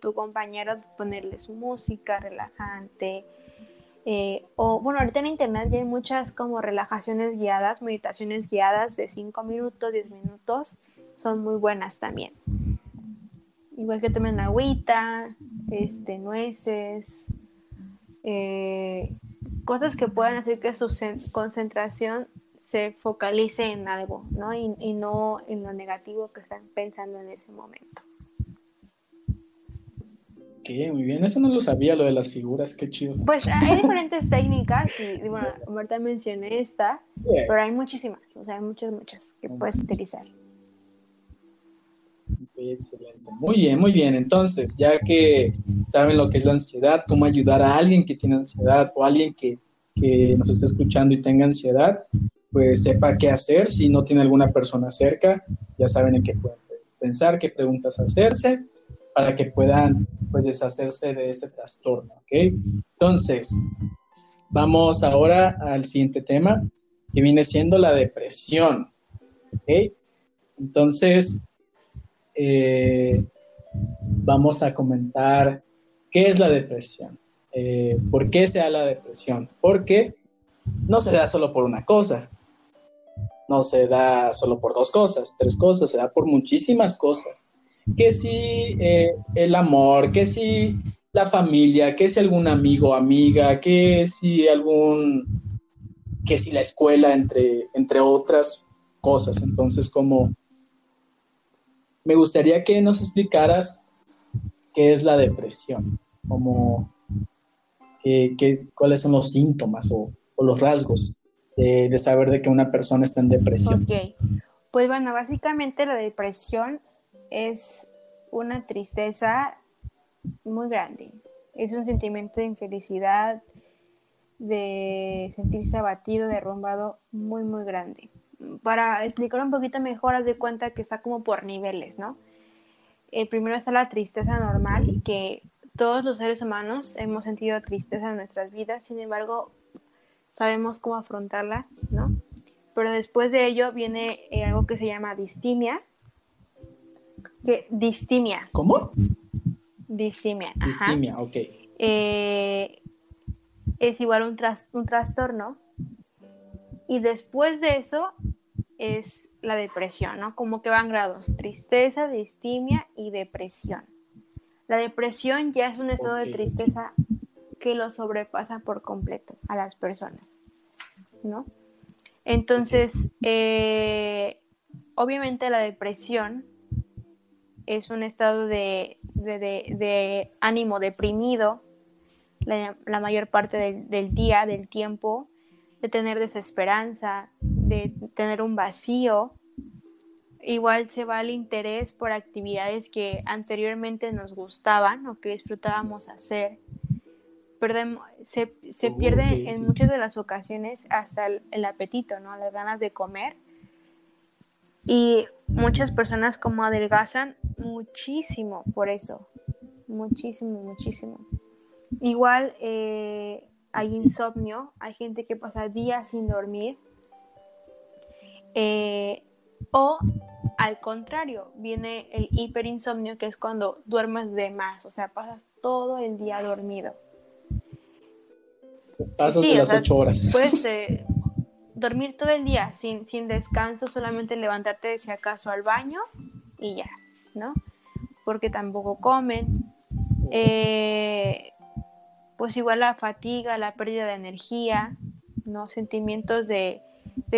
tu compañero, ponerles música relajante, eh, o bueno, ahorita en internet ya hay muchas como relajaciones guiadas, meditaciones guiadas de 5 minutos, 10 minutos, son muy buenas también. Igual que tomen agüita, este, nueces, eh, cosas que puedan hacer que su concentración se focalice en algo, ¿no? Y, y no en lo negativo que están pensando en ese momento. Qué muy bien, eso no lo sabía, lo de las figuras, qué chido. Pues hay [laughs] diferentes técnicas, y bueno, ahorita mencioné esta, pero hay muchísimas, o sea, hay muchas, muchas que puedes utilizar. Excelente. Muy bien, muy bien. Entonces, ya que saben lo que es la ansiedad, cómo ayudar a alguien que tiene ansiedad o alguien que, que nos está escuchando y tenga ansiedad, pues sepa qué hacer. Si no tiene alguna persona cerca, ya saben en qué pueden pensar, qué preguntas hacerse para que puedan pues deshacerse de este trastorno, ¿ok? Entonces, vamos ahora al siguiente tema, que viene siendo la depresión, ¿ok? Entonces, eh, vamos a comentar qué es la depresión, eh, por qué se da la depresión, porque no se da solo por una cosa, no se da solo por dos cosas, tres cosas, se da por muchísimas cosas. Que si eh, el amor, que si la familia, que si algún amigo o amiga, que si algún, que si la escuela, entre, entre otras cosas. Entonces, como me gustaría que nos explicaras qué es la depresión, como cuáles son los síntomas o, los rasgos de, saber de que una persona está en depresión. Ok, pues bueno, básicamente la depresión es una tristeza muy grande, es un sentimiento de infelicidad, de sentirse abatido, derrumbado, muy, muy grande. Para explicar un poquito mejor, haz de cuenta que está como por niveles, ¿no? Eh, primero está la tristeza normal, que todos los seres humanos hemos sentido tristeza en nuestras vidas, sin embargo, sabemos cómo afrontarla, ¿no? Pero después de ello viene eh, algo que se llama distimia. Que, distimia. ¿Cómo? Distimia. Distimia, ok. Eh, es igual un, un trastorno. Y después de eso es la depresión, ¿no? Como que van grados, tristeza, distimia y depresión. La depresión ya es un estado de tristeza que lo sobrepasa por completo a las personas, ¿no? Entonces, eh, obviamente la depresión es un estado de, ánimo deprimido la, mayor parte del, día, del tiempo, de tener desesperanza, de tener un vacío. Igual se va el interés por actividades que anteriormente nos gustaban o que disfrutábamos hacer se, se pierde en muchas de las ocasiones hasta el, apetito, ¿no? Las ganas de comer. Y muchas personas como adelgazan muchísimo por eso. Muchísimo, muchísimo. Igual eh, hay insomnio, hay gente que pasa días sin dormir. Eh, o al contrario, viene el hiperinsomnio, que es cuando duermes de más, o sea, pasas todo el día dormido. Pasas de las ocho horas. Puedes [laughs] eh, dormir todo el día sin, sin descanso, solamente levantarte si acaso al baño y ya, ¿no? Porque tampoco comen. Eh, pues igual la fatiga, la pérdida de energía, ¿no? Sentimientos de,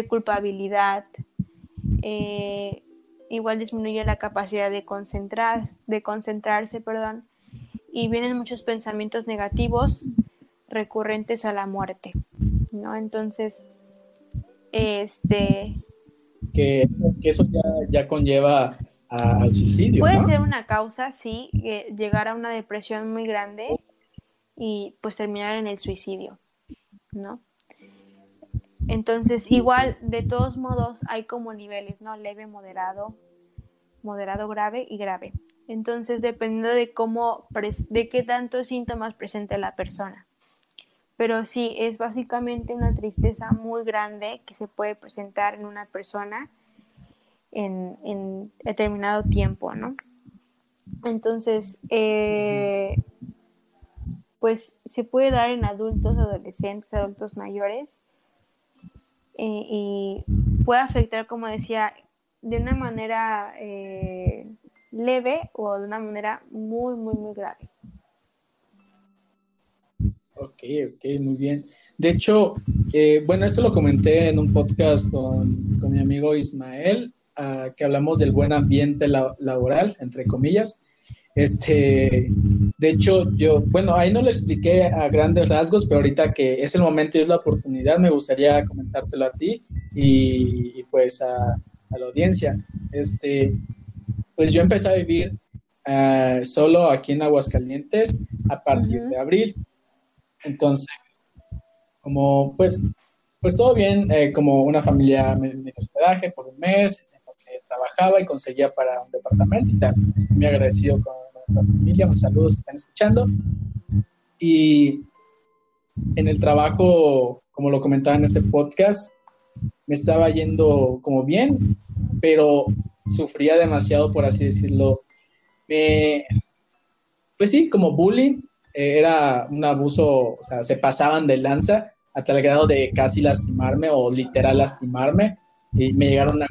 culpabilidad. Eh, igual disminuye la capacidad de concentrar, de concentrarse, perdón, y vienen muchos pensamientos negativos recurrentes a la muerte, ¿no? Entonces, este... Que eso, ya, conlleva al suicidio. Puede ser una causa, sí, llegar a una depresión muy grande y pues terminar en el suicidio, ¿no? Entonces, igual, de todos modos, hay como niveles, ¿no? Leve, moderado, moderado, grave y grave. Entonces, dependiendo de cómo, de qué tantos síntomas presente la persona. Pero sí, es básicamente una tristeza muy grande que se puede presentar en una persona en, determinado tiempo, ¿no? Entonces, eh, pues se puede dar en adultos, adolescentes, adultos mayores eh, y puede afectar, como decía, de una manera eh, leve o de una manera muy, muy, muy grave. Ok, ok, muy bien. De hecho, eh, bueno, esto lo comenté en un podcast con, mi amigo Ismael, ah, que hablamos del buen ambiente laboral, entre comillas. Este, de hecho, yo, bueno, ahí no lo expliqué a grandes rasgos, pero ahorita que es el momento y es la oportunidad, me gustaría comentártelo a ti y, pues a, la audiencia. Este, pues yo empecé a vivir ah, solo aquí en Aguascalientes a partir de abril. Entonces, como pues pues todo bien, eh, como una familia me, dio hospedaje por un mes, en lo que trabajaba y conseguía para un departamento y tal. muy agradecido con nuestra familia, mis saludos, están escuchando. Y en el trabajo, como lo comentaba en ese podcast, me estaba yendo como bien, pero sufría demasiado, por así decirlo. pues sí, como bullying, era un abuso, o sea, se pasaban de lanza hasta el grado de casi lastimarme o literal lastimarme y me llegaron a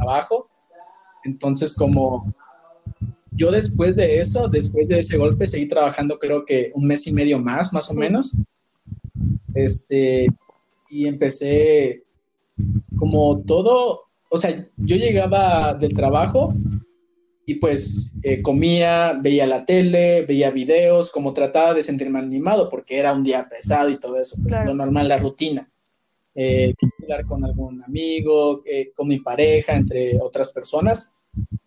abajo. Entonces, como yo después de eso, después de ese golpe, seguí trabajando creo que un mes y medio más, más o menos. Este, y empecé como todo, o sea, yo llegaba del trabajo y pues eh, comía, veía la tele, veía videos, como trataba de sentirme animado porque era un día pesado y todo eso, pues lo normal, la rutina. Eh, hablar con algún amigo, eh, con mi pareja, entre otras personas,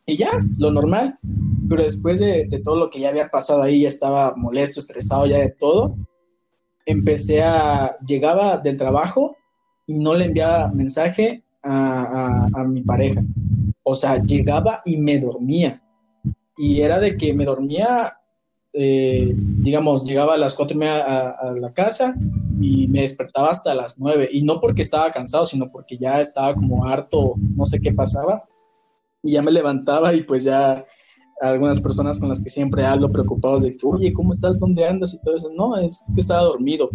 y ya, lo normal. Pero después de, de, todo lo que ya había pasado ahí, ya estaba molesto, estresado ya de todo, empecé a, llegaba del trabajo y no le enviaba mensaje a, a, a mi pareja o sea, llegaba y me dormía. Y era de que me dormía, eh, digamos, llegaba a las cuatro y media a, la casa y me despertaba hasta las nueve. Y no porque estaba cansado, sino porque ya estaba como harto, no sé qué pasaba. Y ya me levantaba y pues ya algunas personas con las que siempre hablo preocupados de que, oye, ¿cómo estás? ¿Dónde andas? Y todo eso. No, es que estaba dormido.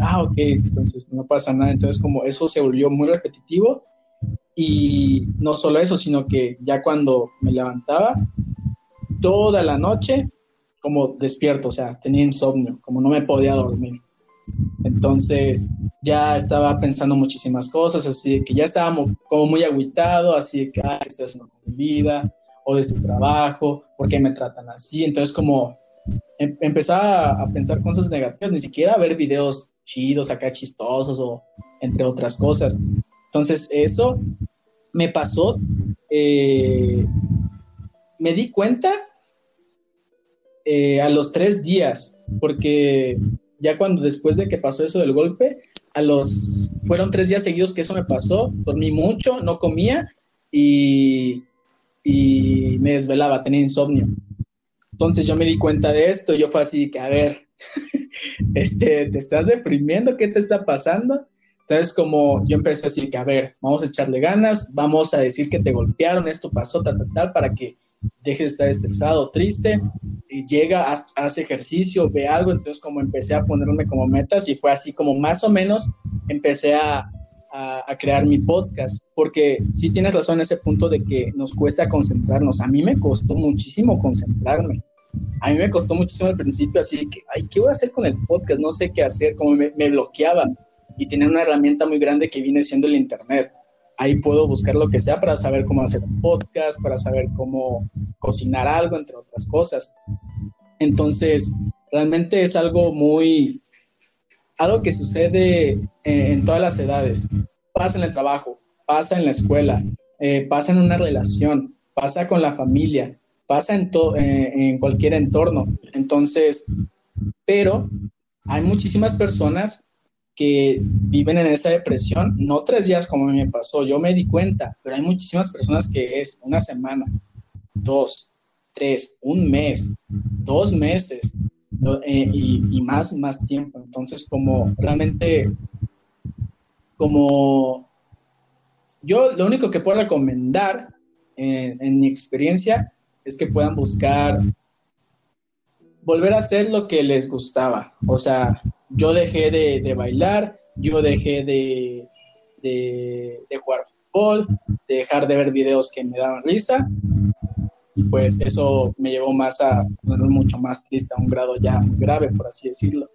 Ah, ok, entonces no pasa nada. Entonces como eso se volvió muy repetitivo y no solo eso, sino que ya cuando me levantaba, toda la noche, como despierto, o sea, tenía insomnio, como no me podía dormir. Entonces ya estaba pensando muchísimas cosas, así que ya estaba como muy agüitado, así que, estoy haciendo con mi vida, o de ese trabajo, ¿por qué me tratan así? Entonces como em empezaba a pensar cosas negativas, ni siquiera a ver videos chidos, acá chistosos o entre otras cosas. Entonces, eso me pasó, eh, me di cuenta eh, a los tres días, porque ya cuando después de que pasó eso del golpe, a los, fueron tres días seguidos que eso me pasó, dormí mucho, no comía y, y me desvelaba, tenía insomnio. Entonces yo me di cuenta de esto, yo fue así que, a ver, [laughs] este, ¿te estás deprimiendo? ¿Qué te está pasando? Entonces, como yo empecé a decir que, a ver, vamos a echarle ganas, vamos a decir que te golpearon, esto pasó, tal, tal, tal, para que dejes de estar estresado, triste, y llega, hace ejercicio, ve algo, entonces como empecé a ponerme como metas y fue así como más o menos empecé a, a, crear mi podcast, porque sí tienes razón en ese punto de que nos cuesta concentrarnos. A mí me costó muchísimo concentrarme. A mí me costó muchísimo al principio, así que, ay, ¿qué voy a hacer con el podcast? No sé qué hacer, como me, me y tener una herramienta muy grande que viene siendo el Internet. Ahí puedo buscar lo que sea para saber cómo hacer un podcast, para saber cómo cocinar algo, entre otras cosas. Entonces, realmente es algo muy, algo que sucede en, todas las edades. Pasa en el trabajo, pasa en la escuela, eh, pasa en una relación, pasa con la familia, pasa en, eh, en cualquier entorno. Entonces, pero hay muchísimas personas que viven en esa depresión, no tres días como me pasó, yo me di cuenta, pero hay muchísimas personas que es una semana, dos, tres, un mes, dos meses eh, y, más, más tiempo. Entonces, como realmente, como yo lo único que puedo recomendar en mi experiencia es que puedan buscar volver a hacer lo que les gustaba. O sea, yo dejé de, bailar, yo dejé de, jugar fútbol, de dejar de ver videos que me daban risa. Y pues eso me llevó más a mucho más triste, a un grado ya muy grave, por así decirlo.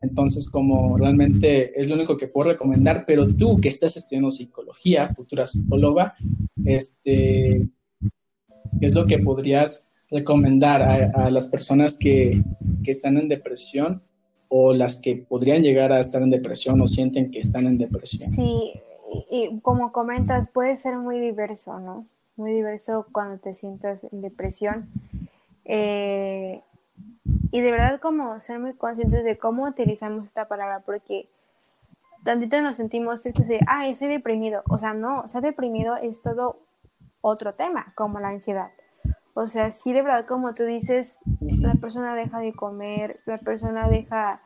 Entonces, como realmente es lo único que puedo recomendar, pero tú que estás estudiando psicología, futura psicóloga, este, ¿qué es lo que podrías recomendar a, las personas que, que, están en depresión o las que podrían llegar a estar en depresión o sienten que están en depresión. Sí, y, como comentas, puede ser muy diverso, ¿no? Muy diverso cuando te sientas en depresión. Eh, y de verdad como ser muy conscientes de cómo utilizamos esta palabra, porque tantito nos sentimos de, ah, estoy deprimido. O sea, no, o sea, deprimido es todo otro tema, como la ansiedad. O sea, sí, de verdad, como tú dices, la persona deja de comer, la persona deja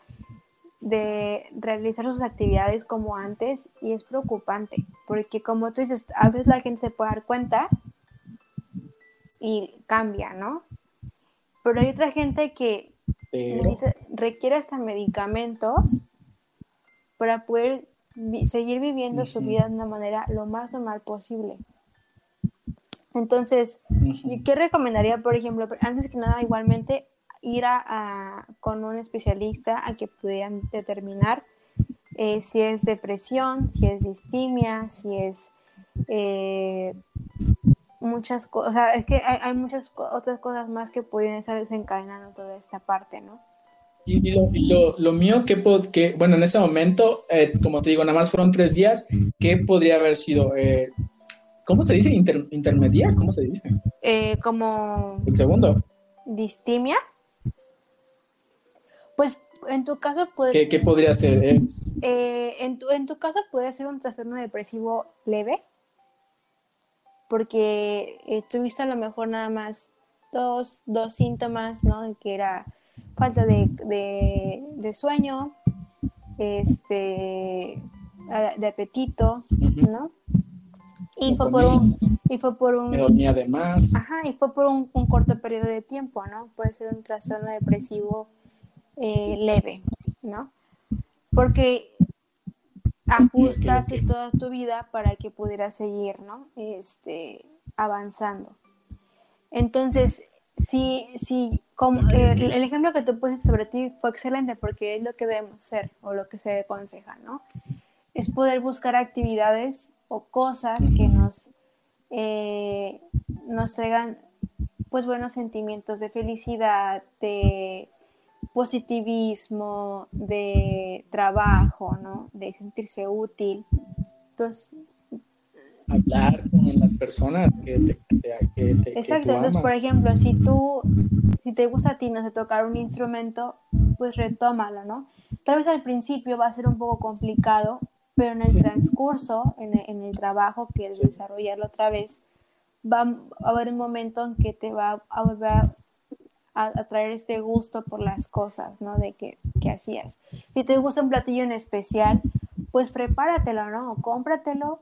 de realizar sus actividades como antes y es preocupante, porque como tú dices, a veces la gente se puede dar cuenta y cambia, ¿no? Pero hay otra gente que requiere hasta medicamentos para poder seguir viviendo su vida de una manera lo más normal posible. Entonces, ¿qué recomendaría, por ejemplo? Antes que nada, igualmente, ir a, con un especialista a que pudieran determinar eh, si es depresión, si es distimia, si es eh, muchas cosas, o sea, es que hay, muchas otras cosas más que pueden estar desencadenando toda esta parte, ¿no? Y, lo, lo, mío, que, que, bueno, en ese momento, eh, como te digo, nada más fueron tres días, ¿qué podría haber sido? ¿Cómo se dice? ¿Intermedia? ¿Cómo se dice? como... El segundo. Distimia. Pues en tu caso puede... ¿Qué, podría ser? Eh, en, tu, en tu caso puede ser un trastorno depresivo leve, porque eh, tuviste a lo mejor nada más dos, dos síntomas, ¿no? Que era falta de, de, sueño, este, de apetito, ¿no? Y fue, por un, y fue por un... Me dormía además. Ajá, y fue por un, un corto periodo de tiempo, ¿no? Puede ser un trastorno depresivo eh, leve, ¿no? Porque ajustaste toda tu vida para que pudieras seguir, ¿no? Este, avanzando. Entonces, sí, sí, como el, ejemplo que te puse sobre ti fue excelente porque es lo que debemos hacer o lo que se aconseja, ¿no? Es poder buscar actividades o cosas que nos, eh, nos traigan pues buenos sentimientos de felicidad, de positivismo, de trabajo, ¿no? De sentirse útil. Entonces, hablar con las personas que te, que te Exacto, entonces por ejemplo, si tú, si te gusta a ti, no sé, tocar un instrumento, pues retómalo, ¿no? Tal vez al principio va a ser un poco complicado, pero en el transcurso, en el, en el trabajo que es desarrollarlo otra vez, va a haber un momento en que te va a volver a a, traer este gusto por las cosas, ¿no? De que, que, hacías. Si te gusta un platillo en especial, pues prepáratelo, ¿no? Cómpratelo.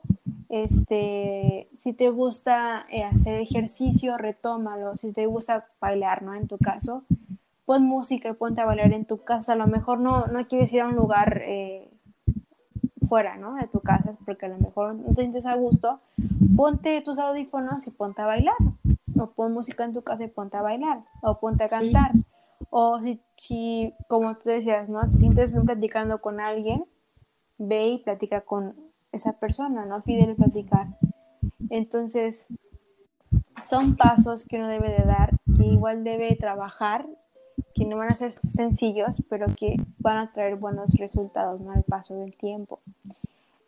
Este, si te gusta eh, hacer ejercicio, retómalo. Si te gusta bailar, ¿no? En tu caso, pon música y ponte a bailar en tu casa. A lo mejor no, no quieres ir a un lugar eh, fuera, ¿no? De tu casa, porque a lo mejor no te sientes a gusto. Ponte tus audífonos y ponte a bailar o pon música en tu casa y ponte a bailar, o ponte a cantar. O si, si, como tú decías, ¿no? Te sientes bien platicando con alguien, ve y platica con esa persona, ¿no? Pídele platicar. Entonces, son pasos que uno debe de dar, que igual debe trabajar, que no van a ser sencillos, pero que van a traer buenos resultados, ¿no? Al paso del tiempo.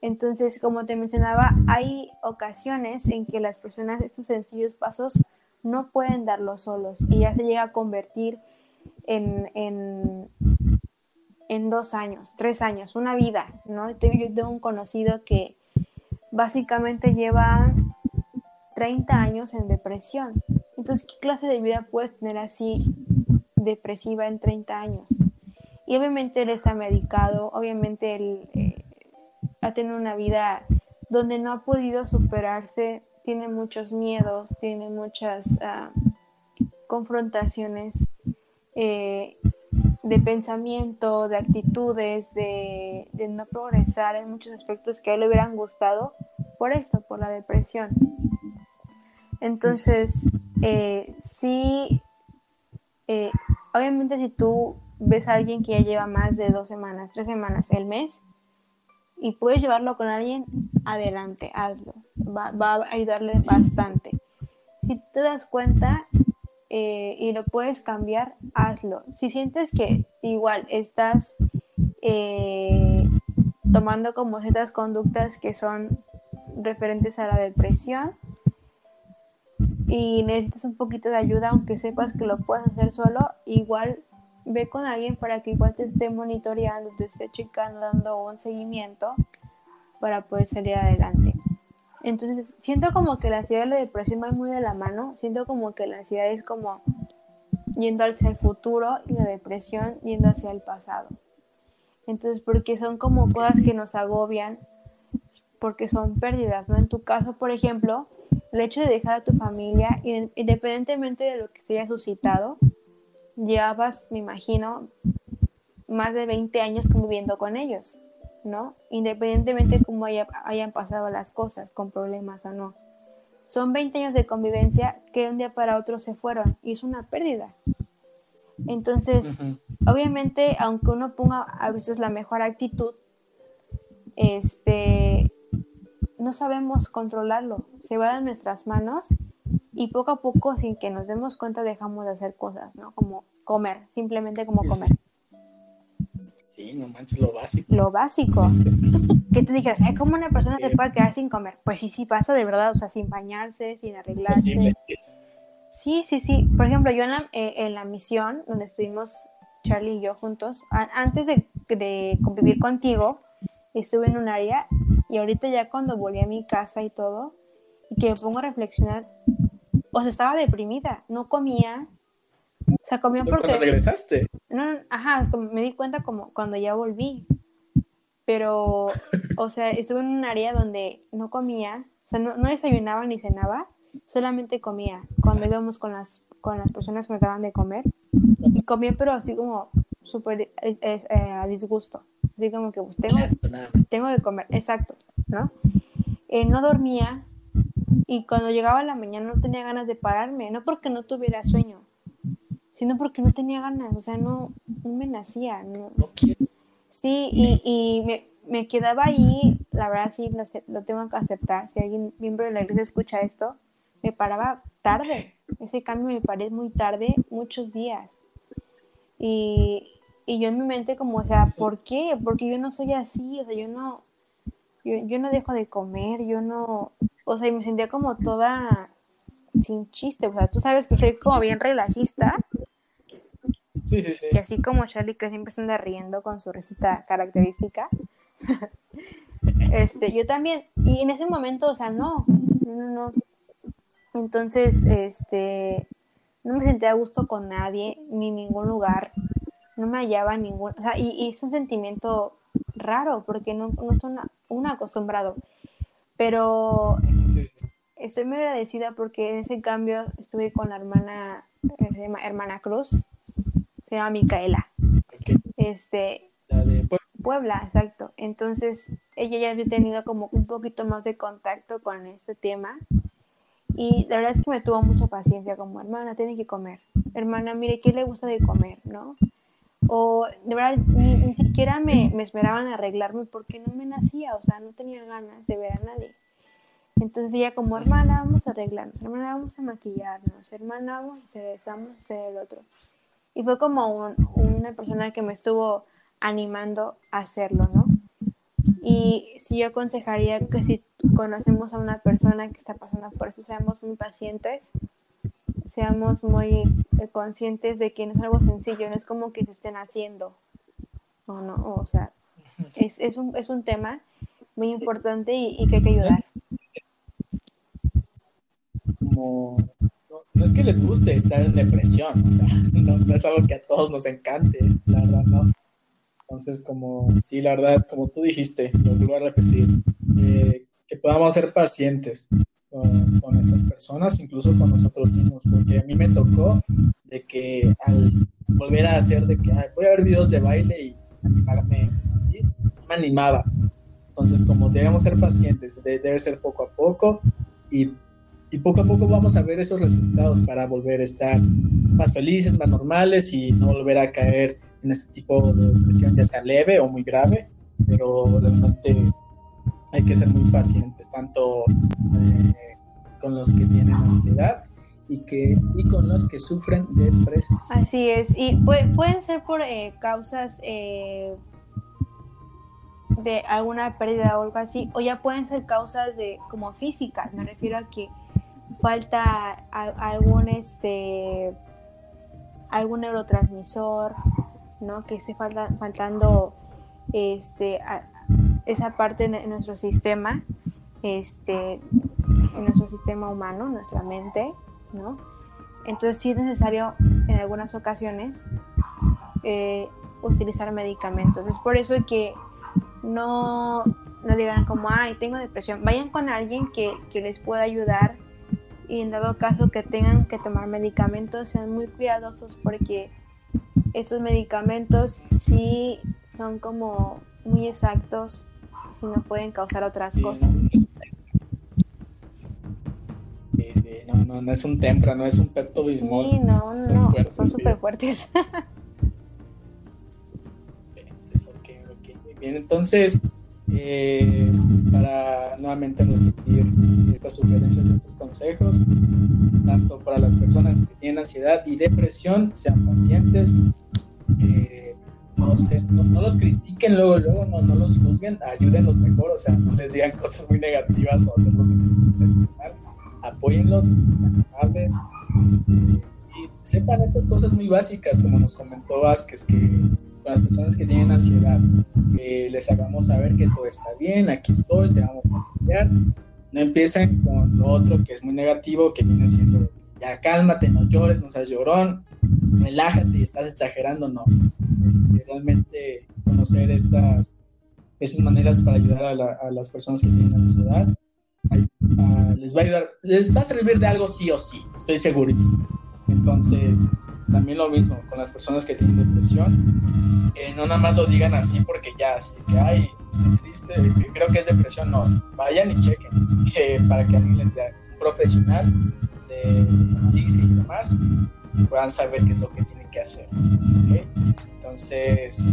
Entonces, como te mencionaba, hay ocasiones en que las personas estos sencillos pasos no pueden darlo solos y ya se llega a convertir en, en, dos años, tres años, una vida, ¿no? Yo tengo un conocido que básicamente lleva 30 años en depresión. Entonces, ¿qué clase de vida puedes tener así depresiva en 30 años? Y obviamente él está medicado, obviamente él eh, ha tenido una vida donde no ha podido superarse tiene muchos miedos, tiene muchas ah, confrontaciones eh, de pensamiento, de actitudes, de, no progresar en muchos aspectos que a él le hubieran gustado por eso, por la depresión. Entonces, sí, eh, eh, obviamente si tú ves a alguien que ya lleva más de dos semanas, tres semanas, el mes, y puedes llevarlo con alguien, adelante, hazlo. Va, a ayudarle bastante. Si te das cuenta eh, y lo puedes cambiar, hazlo. Si sientes que igual estás eh, tomando como ciertas conductas que son referentes a la depresión y necesitas un poquito de ayuda, aunque sepas que lo puedes hacer solo, igual ve con alguien para que igual te esté monitoreando, te esté checando, dando un seguimiento para poder salir adelante. Entonces, siento como que la ansiedad y la depresión van muy de la mano. Siento como que la ansiedad es como yendo hacia el futuro y la depresión yendo hacia el pasado. Entonces, porque son como cosas que nos agobian, porque son pérdidas, ¿no? En tu caso, por ejemplo, el hecho de dejar a tu familia, independientemente de lo que se haya suscitado, llevabas, me imagino, más de 20 años conviviendo con ellos, ¿no? Independientemente de cómo hayan pasado las cosas, con problemas o no. Son 20 años de convivencia que de un día para otro se fueron y es una pérdida. Entonces, obviamente, aunque uno ponga a veces la mejor actitud, este, no sabemos controlarlo. Se va de nuestras manos y poco a poco, sin que nos demos cuenta, dejamos de hacer cosas, ¿no? Como comer, simplemente como comer. Sí, no manches, lo básico. Lo básico. [laughs] que tú dijeras, ¿cómo una persona se puede quedar sin comer? Pues sí, sí pasa de verdad, o sea, sin bañarse, sin arreglarse. Sí, sí, sí. Por ejemplo, yo en la, eh, en la misión donde estuvimos Charlie y yo juntos, antes de, de convivir contigo, estuve en un área y ahorita ya cuando volví a mi casa y todo, y que me pongo a reflexionar, o sea, estaba deprimida, no comía, o sea, comía porque... ¿Cuándo regresaste? No, ajá, me di cuenta como cuando ya volví, pero, o sea, estuve en un área donde no comía, o sea, no, no desayunaba ni cenaba, solamente comía cuando íbamos con las, con las personas que me daban de comer, y comía pero así como súper eh, eh, a disgusto, así como que pues, tengo, tengo que comer, exacto, ¿no? Eh, no dormía y cuando llegaba la mañana no tenía ganas de pararme, no porque no tuviera sueño, sino porque no tenía ganas, o sea, no, me nacía. No, sí, y, y me, me, quedaba ahí, la verdad sí, lo, lo, tengo que aceptar, si alguien miembro de la iglesia escucha esto, me paraba tarde, ese cambio me paré muy tarde, muchos días. Y, y yo en mi mente como, o sea, ¿por qué? Porque yo no soy así, o sea, yo no, yo, yo no dejo de comer, yo no, o sea, y me sentía como toda sin chiste, o sea, tú sabes que soy como bien relajista. Sí, sí, sí. Y así como Charlie que siempre se anda riendo con su risita característica. [laughs] este, yo también, y en ese momento, o sea, no, no, no, no. Entonces, este, no me sentía a gusto con nadie, ni en ningún lugar, no me hallaba ningún, o sea, y, es un sentimiento raro, porque no, no es un acostumbrado, pero estoy muy agradecida porque en ese cambio estuve con la hermana, eh, se llama hermana Cruz, se llama Micaela. Este, de Puebla. exacto. Entonces, ella ya había tenido como un poquito más de contacto con este tema. Y la verdad es que me tuvo mucha paciencia, como hermana, tiene que comer. Hermana, mire, ¿qué le gusta de comer? ¿No? O de verdad, ni, siquiera me, me esperaban arreglarme porque no me nacía, o sea, no tenía ganas de ver a nadie. Entonces ella como hermana vamos a arreglarnos, hermana vamos a maquillarnos, hermana vamos a hacer el otro. Y fue como una persona que me estuvo animando a hacerlo, ¿no? Y si yo aconsejaría que si conocemos a una persona que está pasando por eso, seamos muy pacientes, seamos muy eh, conscientes de que no es algo sencillo, no es como que se estén haciendo, o no, o sea, es, es, un, es un tema muy importante y, y que hay que ayudar. Como, no, es que les guste estar en depresión, o sea, [laughs] no, es algo que a todos nos encante, la verdad, ¿no? Entonces, como, sí, la verdad, como tú dijiste, lo vuelvo a repetir, eh, que podamos ser pacientes con, con estas personas, incluso con nosotros mismos, porque a mí me tocó de que al volver a hacer de que voy a ver videos de baile y animarme así, me animaba. Entonces, como debemos ser pacientes, debe ser poco a poco y y poco a poco vamos a ver esos resultados para volver a estar más felices, más normales y no volver a caer en este tipo de depresión, ya sea leve o muy grave, pero realmente hay que ser muy pacientes, tanto eh, con los que tienen ansiedad y, que, y con los que sufren depresión. Así es, y pueden ser por eh, causas eh, de alguna pérdida o algo así, o ya pueden ser causas de como físicas, me refiero a que falta algún este algún neurotransmisor ¿no? Que esté faltando este, esa parte en nuestro sistema, este, en nuestro sistema humano, nuestra mente, ¿no? Entonces sí es necesario en algunas ocasiones eh, utilizar medicamentos. Es por eso que no, no digan como, ay, tengo depresión. Vayan con alguien que, que les pueda ayudar y en dado caso que tengan que tomar medicamentos, sean muy cuidadosos porque estos medicamentos sí son como muy exactos, si no pueden causar otras cosas. Sí, sí, no, no, no es un tempra, no es un pepto bismol. Sí, no, no, son, son súper fuertes. bien, entonces, eh, para nuevamente repetir estas sugerencias, estos consejos, tanto para las personas que tienen ansiedad y depresión, sean pacientes, eh, no, no, los critiquen luego, luego, no, no los juzguen, ayúdenlos mejor, o sea, no les digan [laughs] cosas muy negativas o hacerlos sentir mal, apóyenlos, sean amables, este, y sepan estas cosas muy básicas, como nos comentó Vázquez, que con las personas que tienen ansiedad, les hagamos saber que todo está bien, aquí estoy, te vamos a apoyar. No empiecen con lo otro que es muy negativo, que viene siendo, ya cálmate, no llores, no seas llorón, relájate, estás exagerando, no. Este, realmente conocer estas, esas maneras para ayudar a, las personas que tienen ansiedad, les va a ayudar, les va a servir de algo sí o sí, estoy seguro. Entonces, también lo mismo con las personas que tienen depresión. Eh, no nada más lo digan así porque ya, así que, ay, estoy triste, creo que es depresión. No, vayan y chequen para que alguien les dé un profesional de análisis y demás puedan saber qué es lo que tienen que hacer. Entonces,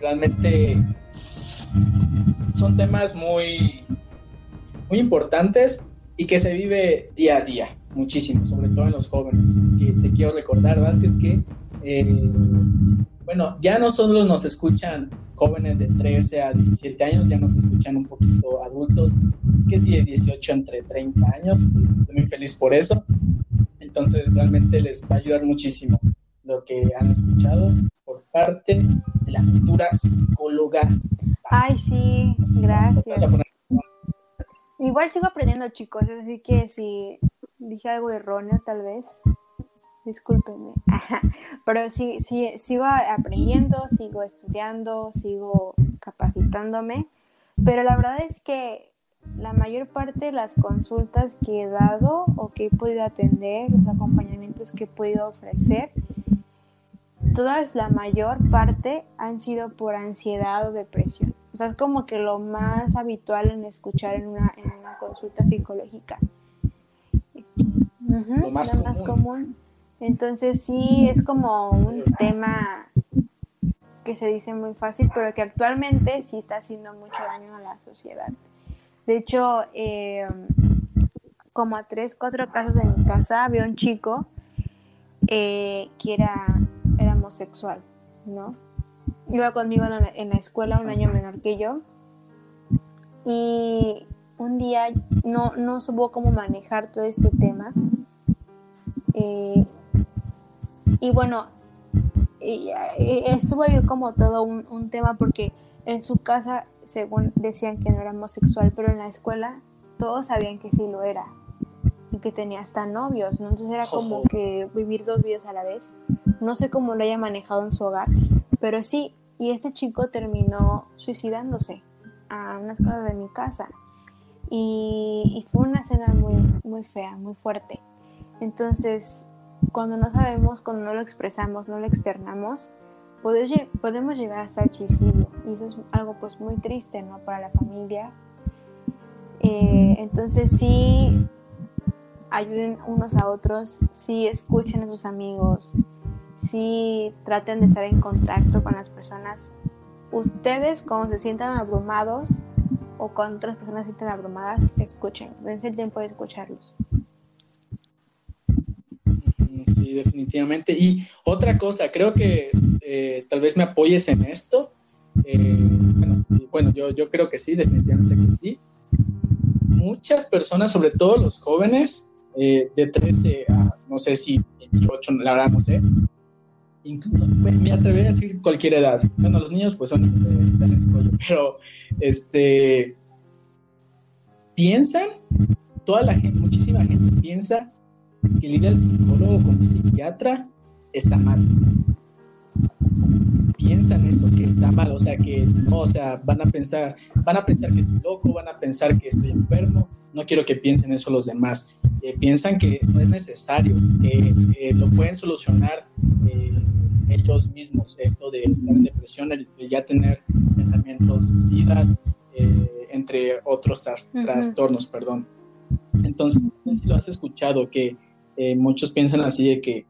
realmente son temas muy, muy importantes y que se vive día a día muchísimo, sobre todo en los jóvenes. Que te quiero recordar, Vázquez, que, eh, bueno, ya no solo nos escuchan jóvenes de 13 a 17 años, ya nos escuchan un poquito adultos, que sí, de 18 entre 30 años, estoy muy feliz por eso. Entonces, realmente les va a ayudar muchísimo lo que han escuchado parte de la futura psicóloga. Ay, sí, gracias. Igual sigo aprendiendo, chicos, así que si dije algo erróneo tal vez, discúlpenme, pero sí, sí, sigo aprendiendo, sigo estudiando, sigo capacitándome, pero la verdad es que la mayor parte de las consultas que he dado o que he podido atender, los acompañamientos que he podido ofrecer, todas la mayor parte han sido por ansiedad o depresión. O sea, es como que lo más habitual en escuchar en una, en una consulta psicológica lo más, común. Entonces sí es como un tema que se dice muy fácil, pero que actualmente sí está haciendo mucho daño a la sociedad. De hecho, eh, como a tres, cuatro casas de mi casa había un chico eh, que era, era homosexual, ¿no? Iba conmigo en la, en la escuela un año menor que yo. Y un día no, no supo cómo manejar todo este tema eh, y bueno, estuvo ahí como todo un, tema porque en su casa, según decían que no era homosexual, pero en la escuela todos sabían que sí lo era y que tenía hasta novios, ¿no? Entonces era como que vivir dos vidas a la vez. No sé cómo lo haya manejado en su hogar, pero sí, y este chico terminó suicidándose a unas cosas de mi casa. Y, fue una escena muy, muy fea, muy fuerte. Entonces, cuando no sabemos, cuando no lo expresamos, no lo externamos, podemos llegar hasta el suicidio. Y eso es algo pues muy triste, ¿no? Para la familia. Eh, entonces sí, ayuden unos a otros, sí escuchen a sus amigos, sí traten de estar en contacto con las personas. Ustedes cuando se sientan abrumados o cuando otras personas se sientan abrumadas, escuchen, dense el tiempo de escucharlos. Sí, definitivamente. Y otra cosa, creo que eh, tal vez me apoyes en esto. Eh, bueno, yo, yo creo que sí, definitivamente que sí. Muchas personas, sobre todo los jóvenes, eh, de 13 a, no sé si 28, la verdad no sé, me atrevería a decir cualquier edad. Bueno, los niños pues son, están en escuela, pero este, piensan, toda la gente, muchísima gente piensa que el ir al psicólogo como psiquiatra está mal. Piensan eso, que está mal, o sea, que no, o sea, van a pensar, van a pensar que estoy loco, van a pensar que estoy enfermo, no quiero que piensen eso los demás. Eh, piensan que no es necesario, que eh, lo pueden solucionar eh, ellos mismos, esto de estar en depresión, el, ya tener pensamientos suicidas, entre otros trastornos, perdón. Entonces, si lo has escuchado, que muchos piensan así de que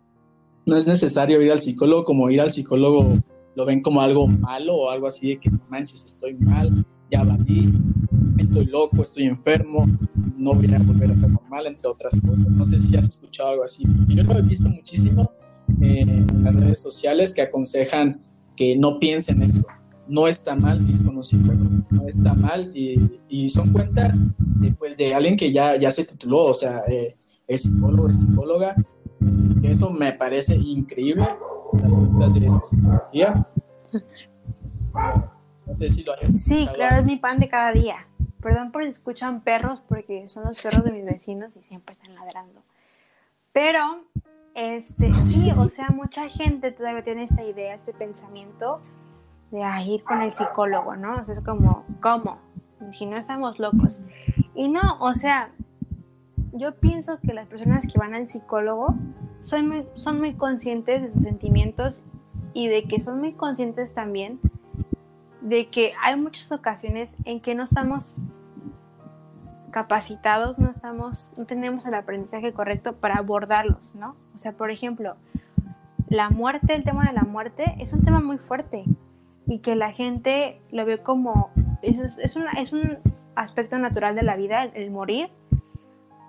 no es necesario ir al psicólogo, como ir al psicólogo lo ven como algo malo o algo así de que no manches, estoy mal, ya valí, estoy loco, estoy enfermo, no voy a volver a ser normal, entre otras cosas. No sé si has escuchado algo así. Yo lo he visto muchísimo en las redes sociales que aconsejan que no piensen eso. No está mal ir con un psicólogo, no está mal. Y, son cuentas de, pues, de alguien que ya, ya se tituló, o sea, eh, es psicólogo, es psicóloga. Eso me parece increíble, las cuentas de psicología. [laughs] No sé si lo Sí, claro, es mi pan de cada día. Perdón por si escuchan perros, porque son los perros de mis vecinos y siempre están ladrando. Pero, este, sí, o sea, mucha gente todavía tiene esta idea, este pensamiento de ir con el psicólogo, ¿no? O es como, ¿cómo? Si no estamos locos. Y no, o sea, yo pienso que las personas que van al psicólogo son muy, son muy conscientes de sus sentimientos y de que son muy conscientes también de que hay muchas ocasiones en que no estamos capacitados, no estamos, no tenemos el aprendizaje correcto para abordarlos, ¿no? O sea, por ejemplo, la muerte, el tema de la muerte es un tema muy fuerte y que la gente lo ve como, es, es, es un aspecto natural de la vida, el, morir,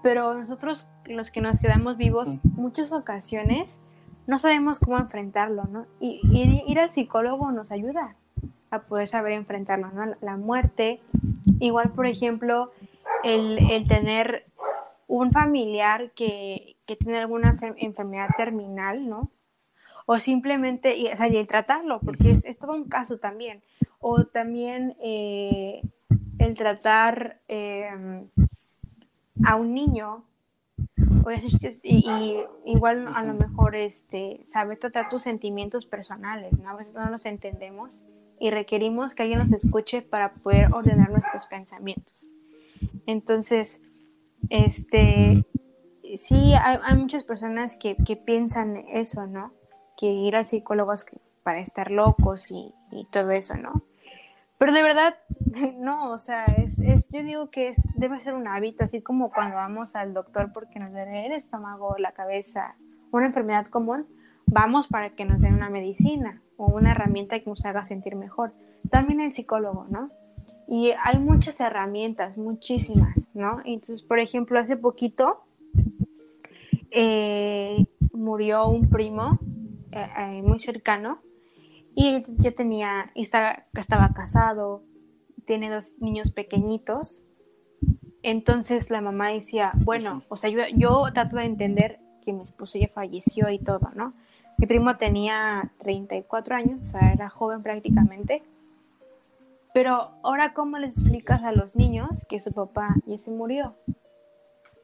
pero nosotros los que nos quedamos vivos, muchas ocasiones no sabemos cómo enfrentarlo, ¿no? Y, y ir al psicólogo nos ayuda, a poder saber enfrentarlo, ¿no? La muerte, igual por ejemplo, el, el tener un familiar que, que tiene alguna enfermedad terminal, ¿no? O simplemente, y, o sea, y tratarlo, porque es, todo un caso también. O también eh, el tratar eh, a un niño, y, y, igual a lo mejor este, saber tratar tus sentimientos personales, ¿no? A veces no los entendemos y requerimos que alguien nos escuche para poder ordenar nuestros pensamientos. Entonces, este, sí, hay, muchas personas que, que, piensan eso, ¿no? Que ir al psicólogo para estar locos y, y, todo eso, ¿no? Pero de verdad, [laughs] no, o sea, es, es, yo digo que es, debe ser un hábito, así como cuando vamos al doctor porque nos duele el estómago, la cabeza, una enfermedad común, vamos para que nos den una medicina o una herramienta que nos haga sentir mejor. También el psicólogo, ¿no? Y hay muchas herramientas, muchísimas, ¿no? Entonces, por ejemplo, hace poquito eh, murió un primo eh, eh, muy cercano y ya tenía, estaba, estaba casado, tiene dos niños pequeñitos. Entonces la mamá decía, bueno, o sea, yo, yo trato de entender que mi esposo ya falleció y todo, ¿no? Mi primo tenía 34 años, o sea, era joven prácticamente. Pero ahora, ¿cómo les explicas a los niños que su papá ya se murió?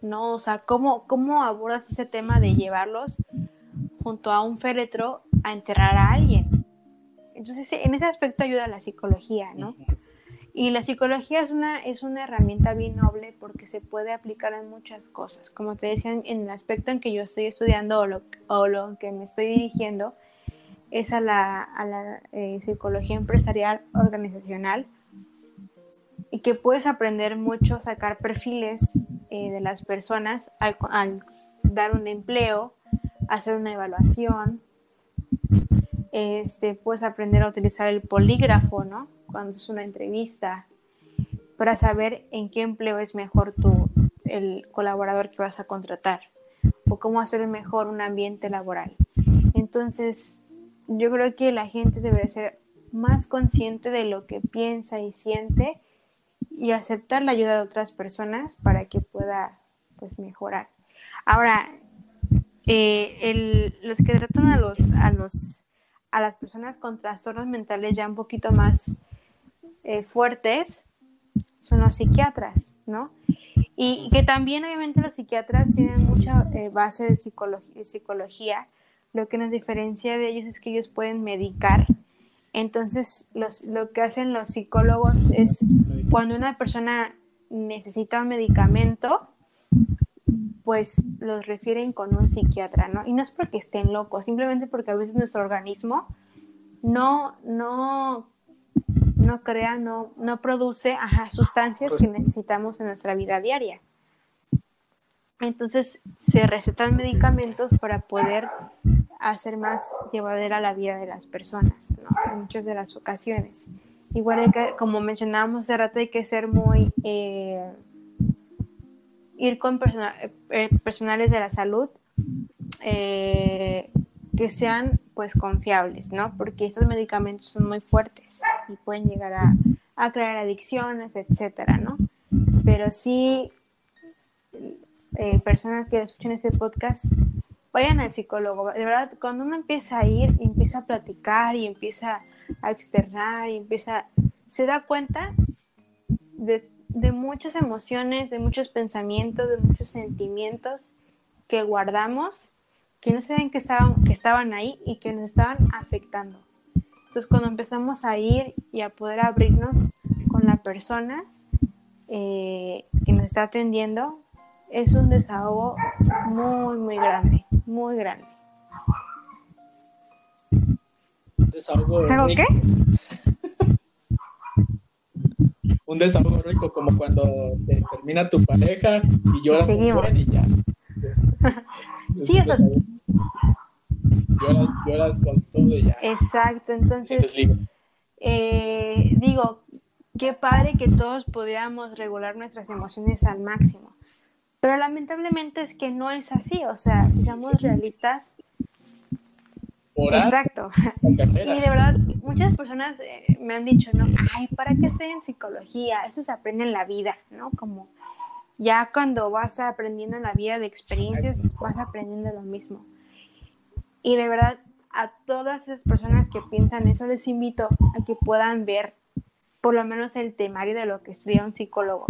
¿No? O sea, ¿cómo, cómo abordas ese tema de llevarlos junto a un féretro a enterrar a alguien? Entonces, en ese aspecto ayuda la psicología, ¿no? Y la psicología es una, es una herramienta bien noble porque se puede aplicar en muchas cosas. Como te decía, en el aspecto en que yo estoy estudiando o lo, o lo que me estoy dirigiendo es a la, a la eh, psicología empresarial organizacional y que puedes aprender mucho, sacar perfiles eh, de las personas al, al, dar un empleo, hacer una evaluación. Este, puedes aprender a utilizar el polígrafo, ¿no? Cuando es una entrevista, para saber en qué empleo es mejor tú, el colaborador que vas a contratar, o cómo hacer mejor un ambiente laboral. Entonces, yo creo que la gente debe ser más consciente de lo que piensa y siente y aceptar la ayuda de otras personas para que pueda pues mejorar. Ahora, eh, los que tratan a los, a los a las personas con trastornos mentales ya un poquito más eh, fuertes son los psiquiatras, ¿no? Y que también obviamente los psiquiatras tienen mucha eh, base de psicología, psicología, lo que nos diferencia de ellos es que ellos pueden medicar. Entonces, los, lo que hacen los psicólogos es cuando una persona necesita un medicamento, pues los refieren con un psiquiatra, ¿no? Y no es porque estén locos, simplemente porque a veces nuestro organismo no, no, no crea, no, no produce sustancias que necesitamos en nuestra vida diaria. Entonces se recetan medicamentos para poder hacer más llevadera la vida de las personas, ¿no? En muchas de las ocasiones. Igual que, como mencionábamos hace rato, hay que ser muy... Eh, ir con eh, personales de la salud eh, que sean pues confiables, ¿no? Porque esos medicamentos son muy fuertes y pueden llegar a, a crear adicciones, etcétera, ¿no? Pero sí, eh, personas que escuchen ese podcast, vayan al psicólogo. De verdad, cuando uno empieza a ir, empieza a platicar y empieza a externar y empieza, se da cuenta de de muchas emociones, de muchos pensamientos, de muchos sentimientos que guardamos, que no saben que estaban, que estaban ahí y que nos estaban afectando. Entonces, cuando empezamos a ir y a poder abrirnos con la persona eh, que nos está atendiendo, es un desahogo muy, muy grande, muy grande. Desahogo. ¿Desahogo qué? [laughs] un desahogo rico como cuando termina tu pareja y lloras y ya. [laughs] sí, eso. Lloras, lloras con todo y ya. Exacto, entonces eh, digo, qué padre que todos pudiéramos regular nuestras emociones al máximo. Pero lamentablemente es que no es así, o sea, si somos realistas, Exacto. Y de verdad, muchas personas eh, me han dicho, ¿no? Ay, ¿para qué estoy en psicología? Eso se aprende en la vida, ¿no? Como ya cuando vas aprendiendo en la vida de experiencias, vas aprendiendo lo mismo. Y de verdad, a todas esas personas que piensan eso, les invito a que puedan ver por lo menos el temario de lo que estudia un psicólogo.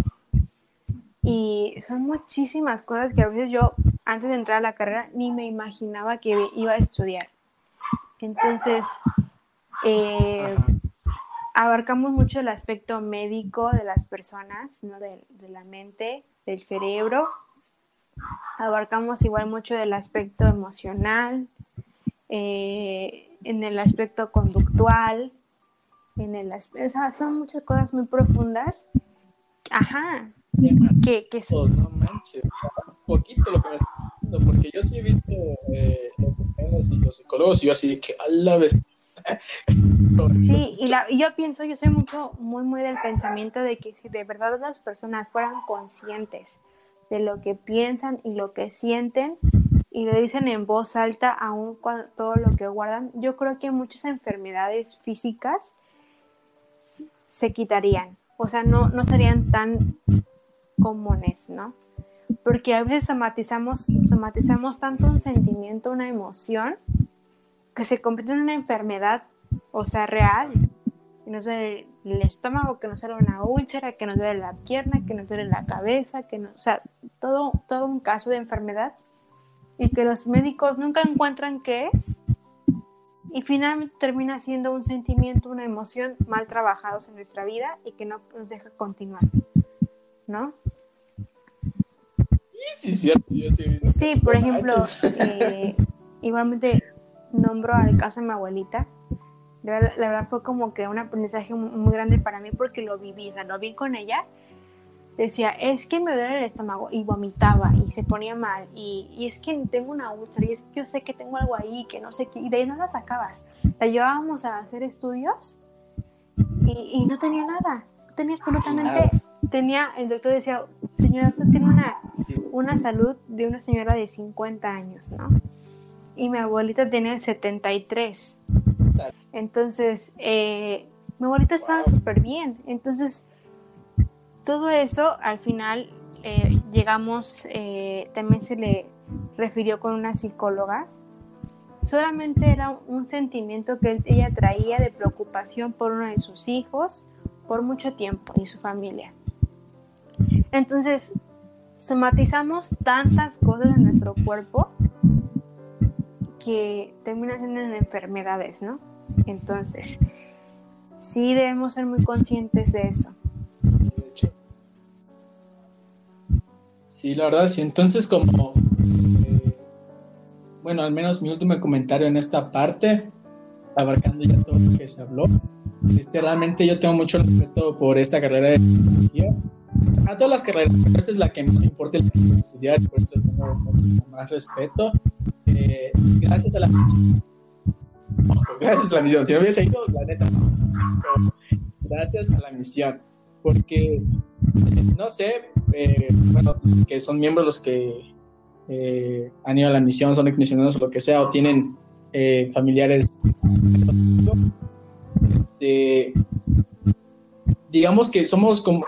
Y son muchísimas cosas que a veces yo, antes de entrar a la carrera, ni me imaginaba que iba a estudiar. Entonces, eh, abarcamos mucho el aspecto médico de las personas, ¿no? de, la mente, del cerebro. Abarcamos igual mucho del aspecto emocional, eh, en el aspecto conductual, en el o sea, son muchas cosas muy profundas. Ajá. Que, que oh, no manches, un poquito lo que me estás diciendo, porque yo sí he visto eh, los, los psicólogos y yo así de que a la vez. [laughs] sí, y, la, yo pienso, yo soy mucho, muy, muy del pensamiento de que si de verdad las personas fueran conscientes de lo que piensan y lo que sienten y lo dicen en voz alta, aún cuando, todo lo que guardan, yo creo que muchas enfermedades físicas se quitarían. O sea, no, no serían tan comunes, ¿no? porque a veces somatizamos, somatizamos tanto un sentimiento, una emoción, que se convierte en una enfermedad, o sea, real. Que nos el estómago, que nos duele una úlcera, que nos duele la pierna, que nos duele la cabeza, que no, o sea, todo, todo un caso de enfermedad y que los médicos nunca encuentran qué es y finalmente termina siendo un sentimiento, una emoción mal trabajados en nuestra vida y que no nos deja continuar, ¿no? Sí, cierto, sí, por ejemplo, eh, igualmente nombro al caso de mi abuelita. La, verdad fue como que un aprendizaje muy grande para mí porque lo viví, o sea, lo vi con ella. Decía, es que me duele el estómago y vomitaba y se ponía mal y, y es que tengo una úlcera y es que yo sé que tengo algo ahí que no sé qué y de ahí no la sacabas. La llevábamos a hacer estudios y, y no tenía nada, no tenía absolutamente tenía, el doctor decía, señora, usted tiene una, una salud de una señora de 50 años, ¿no? Y mi abuelita tenía 73. Entonces, eh, mi abuelita estaba súper bien. Entonces, todo eso, al final, eh, llegamos, eh, también se le refirió con una psicóloga. solamente era un sentimiento que ella traía de preocupación por uno de sus hijos por mucho tiempo y su familia. Entonces, somatizamos tantas cosas en nuestro cuerpo que terminan siendo en enfermedades, ¿no? Entonces, sí debemos ser muy conscientes de eso. Sí, la verdad, sí. Entonces, como, eh, bueno, al menos mi último comentario en esta parte, abarcando ya todo lo que se habló, este, realmente yo tengo mucho respeto por esta carrera de tecnología. A todas las carreras, pero esta es la que más importa estudiar, por eso tengo más respeto. Eh, gracias a la. Gracias a la misión. Si no hubiese ido, la neta, gracias a la misión. Porque, no sé, eh, bueno, que son miembros los que eh, han ido a la misión, son misioneros o lo que sea, o tienen eh, familiares. Este, digamos que somos como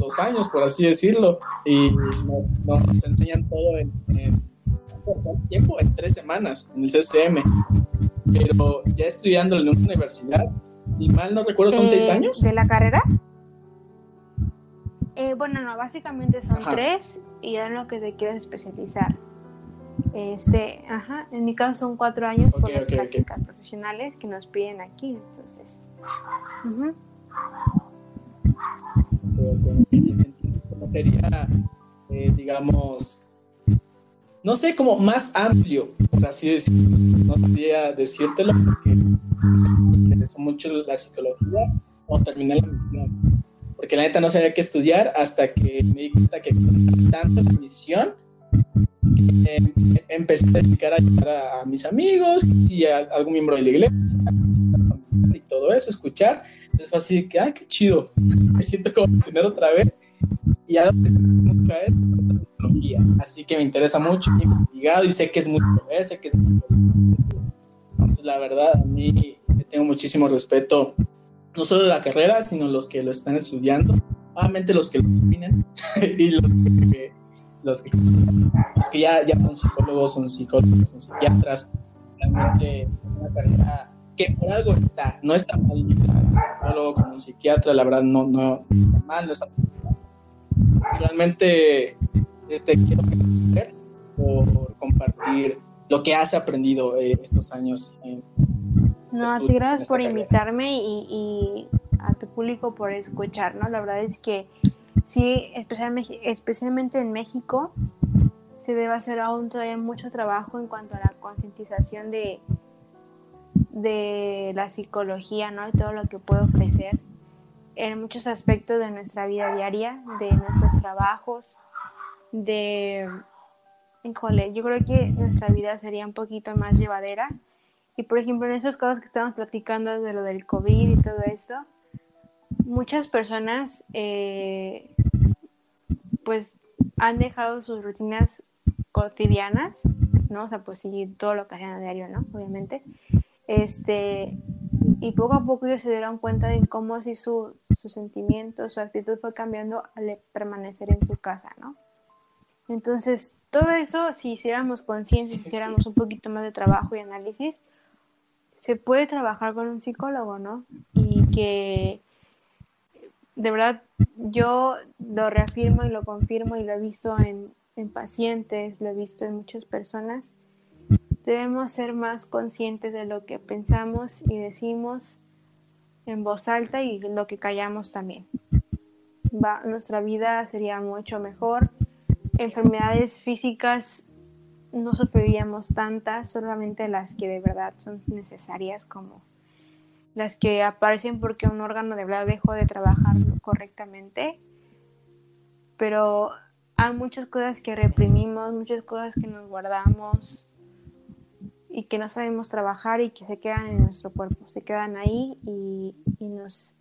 dos años, por así decirlo, y nos, enseñan todo en, en, tiempo, en tres semanas, en el CCM. Pero ya estudiando en una universidad, si mal no recuerdo, son seis años. ¿De la carrera? Eh, bueno, no, básicamente son tres y en lo que te quieres especializar. Este, ajá, en mi caso son cuatro años por las prácticas profesionales que nos piden aquí, entonces. sería, eh, digamos, no sé, como más amplio, por así decirlo. No sabría decírtelo porque me interesó mucho la psicología o terminé la misión porque la neta no sabía qué estudiar hasta que me di cuenta que tanto la misión que empecé a dedicar a ayudar a, mis amigos y a, algún miembro de la iglesia y todo eso, escuchar. Entonces fue así de que, ay, qué chido, [laughs] me siento como misionero otra vez y algo que mucho es psicología. Así que me interesa mucho, he investigado y sé que es muy sé que es muy Entonces, la verdad, a mí tengo muchísimo respeto no solo la carrera, sino los que lo están estudiando, obviamente los que lo terminan [laughs] y los que, los que, los que ya, ya, son psicólogos, son psicólogos, son psiquiatras, realmente una carrera que por algo está, no está mal un psicólogo como un psiquiatra, la verdad no, no, está mal, no está mal. Realmente este, quiero agradecer por compartir lo que has aprendido eh, estos años en, no, a ti gracias por invitarme y, a tu público por escuchar, ¿no? La verdad es que sí, especialmente, especialmente en México, se debe hacer aún todavía mucho trabajo en cuanto a la concientización de, de la psicología, ¿no? Y todo lo que puede ofrecer en muchos aspectos de nuestra vida diaria, de nuestros trabajos, de... Híjole, yo creo que nuestra vida sería un poquito más llevadera y por ejemplo, en esos casos que estamos platicando de lo del COVID y todo eso, muchas personas eh, pues han dejado sus rutinas cotidianas, ¿no? O sea, pues sí, todo lo que hacen a diario, ¿no? Obviamente. Este, y poco a poco ellos se dieron cuenta de cómo si su, su sentimiento, su actitud fue cambiando al permanecer en su casa, ¿no? Entonces, todo eso, si hiciéramos conciencia, si hiciéramos un poquito más de trabajo y análisis, se puede trabajar con un psicólogo, ¿no? Y que de verdad yo lo reafirmo y lo confirmo y lo he visto en, pacientes, lo he visto en muchas personas. Debemos ser más conscientes de lo que pensamos y decimos en voz alta y lo que callamos también. Nuestra vida sería mucho mejor. Enfermedades físicas no sufriríamos tantas, solamente las que de verdad son necesarias, como las que aparecen porque un órgano de verdad dejó de trabajar correctamente. Pero hay muchas cosas que reprimimos, muchas cosas que nos guardamos y que no sabemos trabajar y que se quedan en nuestro cuerpo, se quedan ahí y, nos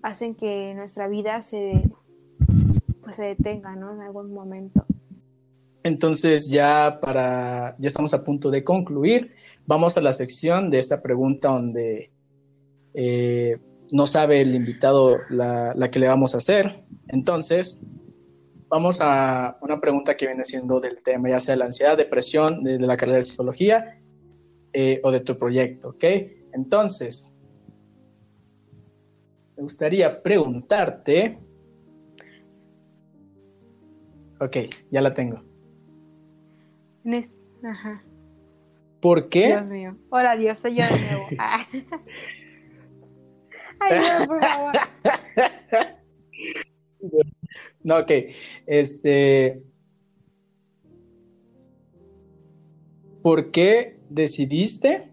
hacen que nuestra vida se, pues, se detenga ¿no? en algún momento. Entonces ya para, ya estamos a punto de concluir. Vamos a la sección de esa pregunta donde eh, no sabe el invitado la, que le vamos a hacer. Entonces, vamos a una pregunta que viene siendo del tema, ya sea la ansiedad, depresión, de, la carrera de psicología eh, o de tu proyecto, ¿ok? Entonces, me gustaría preguntarte. Ok, ya la tengo. Ajá. ¿Por qué? Dios mío. Hola, Dios, soy yo de nuevo. [laughs] [laughs] Ay, no, por favor. [laughs] No, ok. Este. ¿Por qué decidiste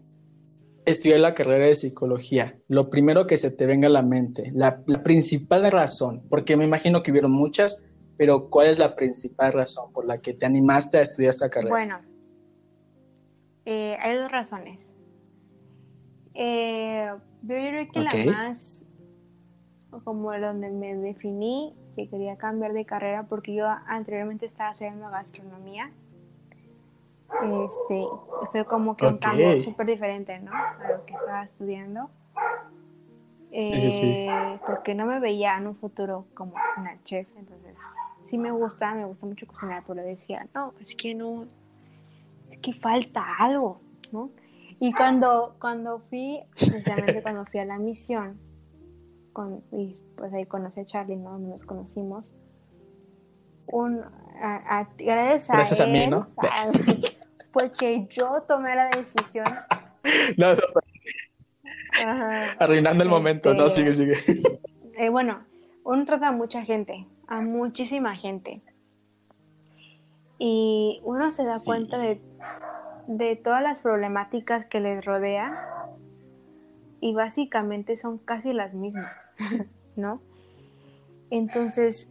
estudiar la carrera de psicología? Lo primero que se te venga a la mente, la, principal razón, porque me imagino que hubieron muchas, pero ¿cuál es la principal razón por la que te animaste a estudiar esta carrera? Bueno, eh, hay dos razones. Eh, yo creo que la más, como donde me definí, que quería cambiar de carrera porque yo anteriormente estaba estudiando gastronomía. Este, fue como que un cambio súper diferente, ¿no? A lo que estaba estudiando. Eh, porque no me veía en un futuro como una chef, entonces sí me gusta, me gusta mucho cocinar, pero decía, no, es que no, es que falta algo, ¿no? Y cuando, cuando fui, precisamente [laughs] cuando fui a la misión, con, y pues ahí conocí a Charlie, ¿no? Nos conocimos. Un, gracias a, gracias a mí, ¿no? porque yo tomé la decisión. No, no. Arruinando el momento, no, sigue, sigue. Eh, bueno, uno trata a mucha gente, a muchísima gente. Y uno se da cuenta de, de todas las problemáticas que les rodea y básicamente son casi las mismas. [laughs] ¿no? Entonces,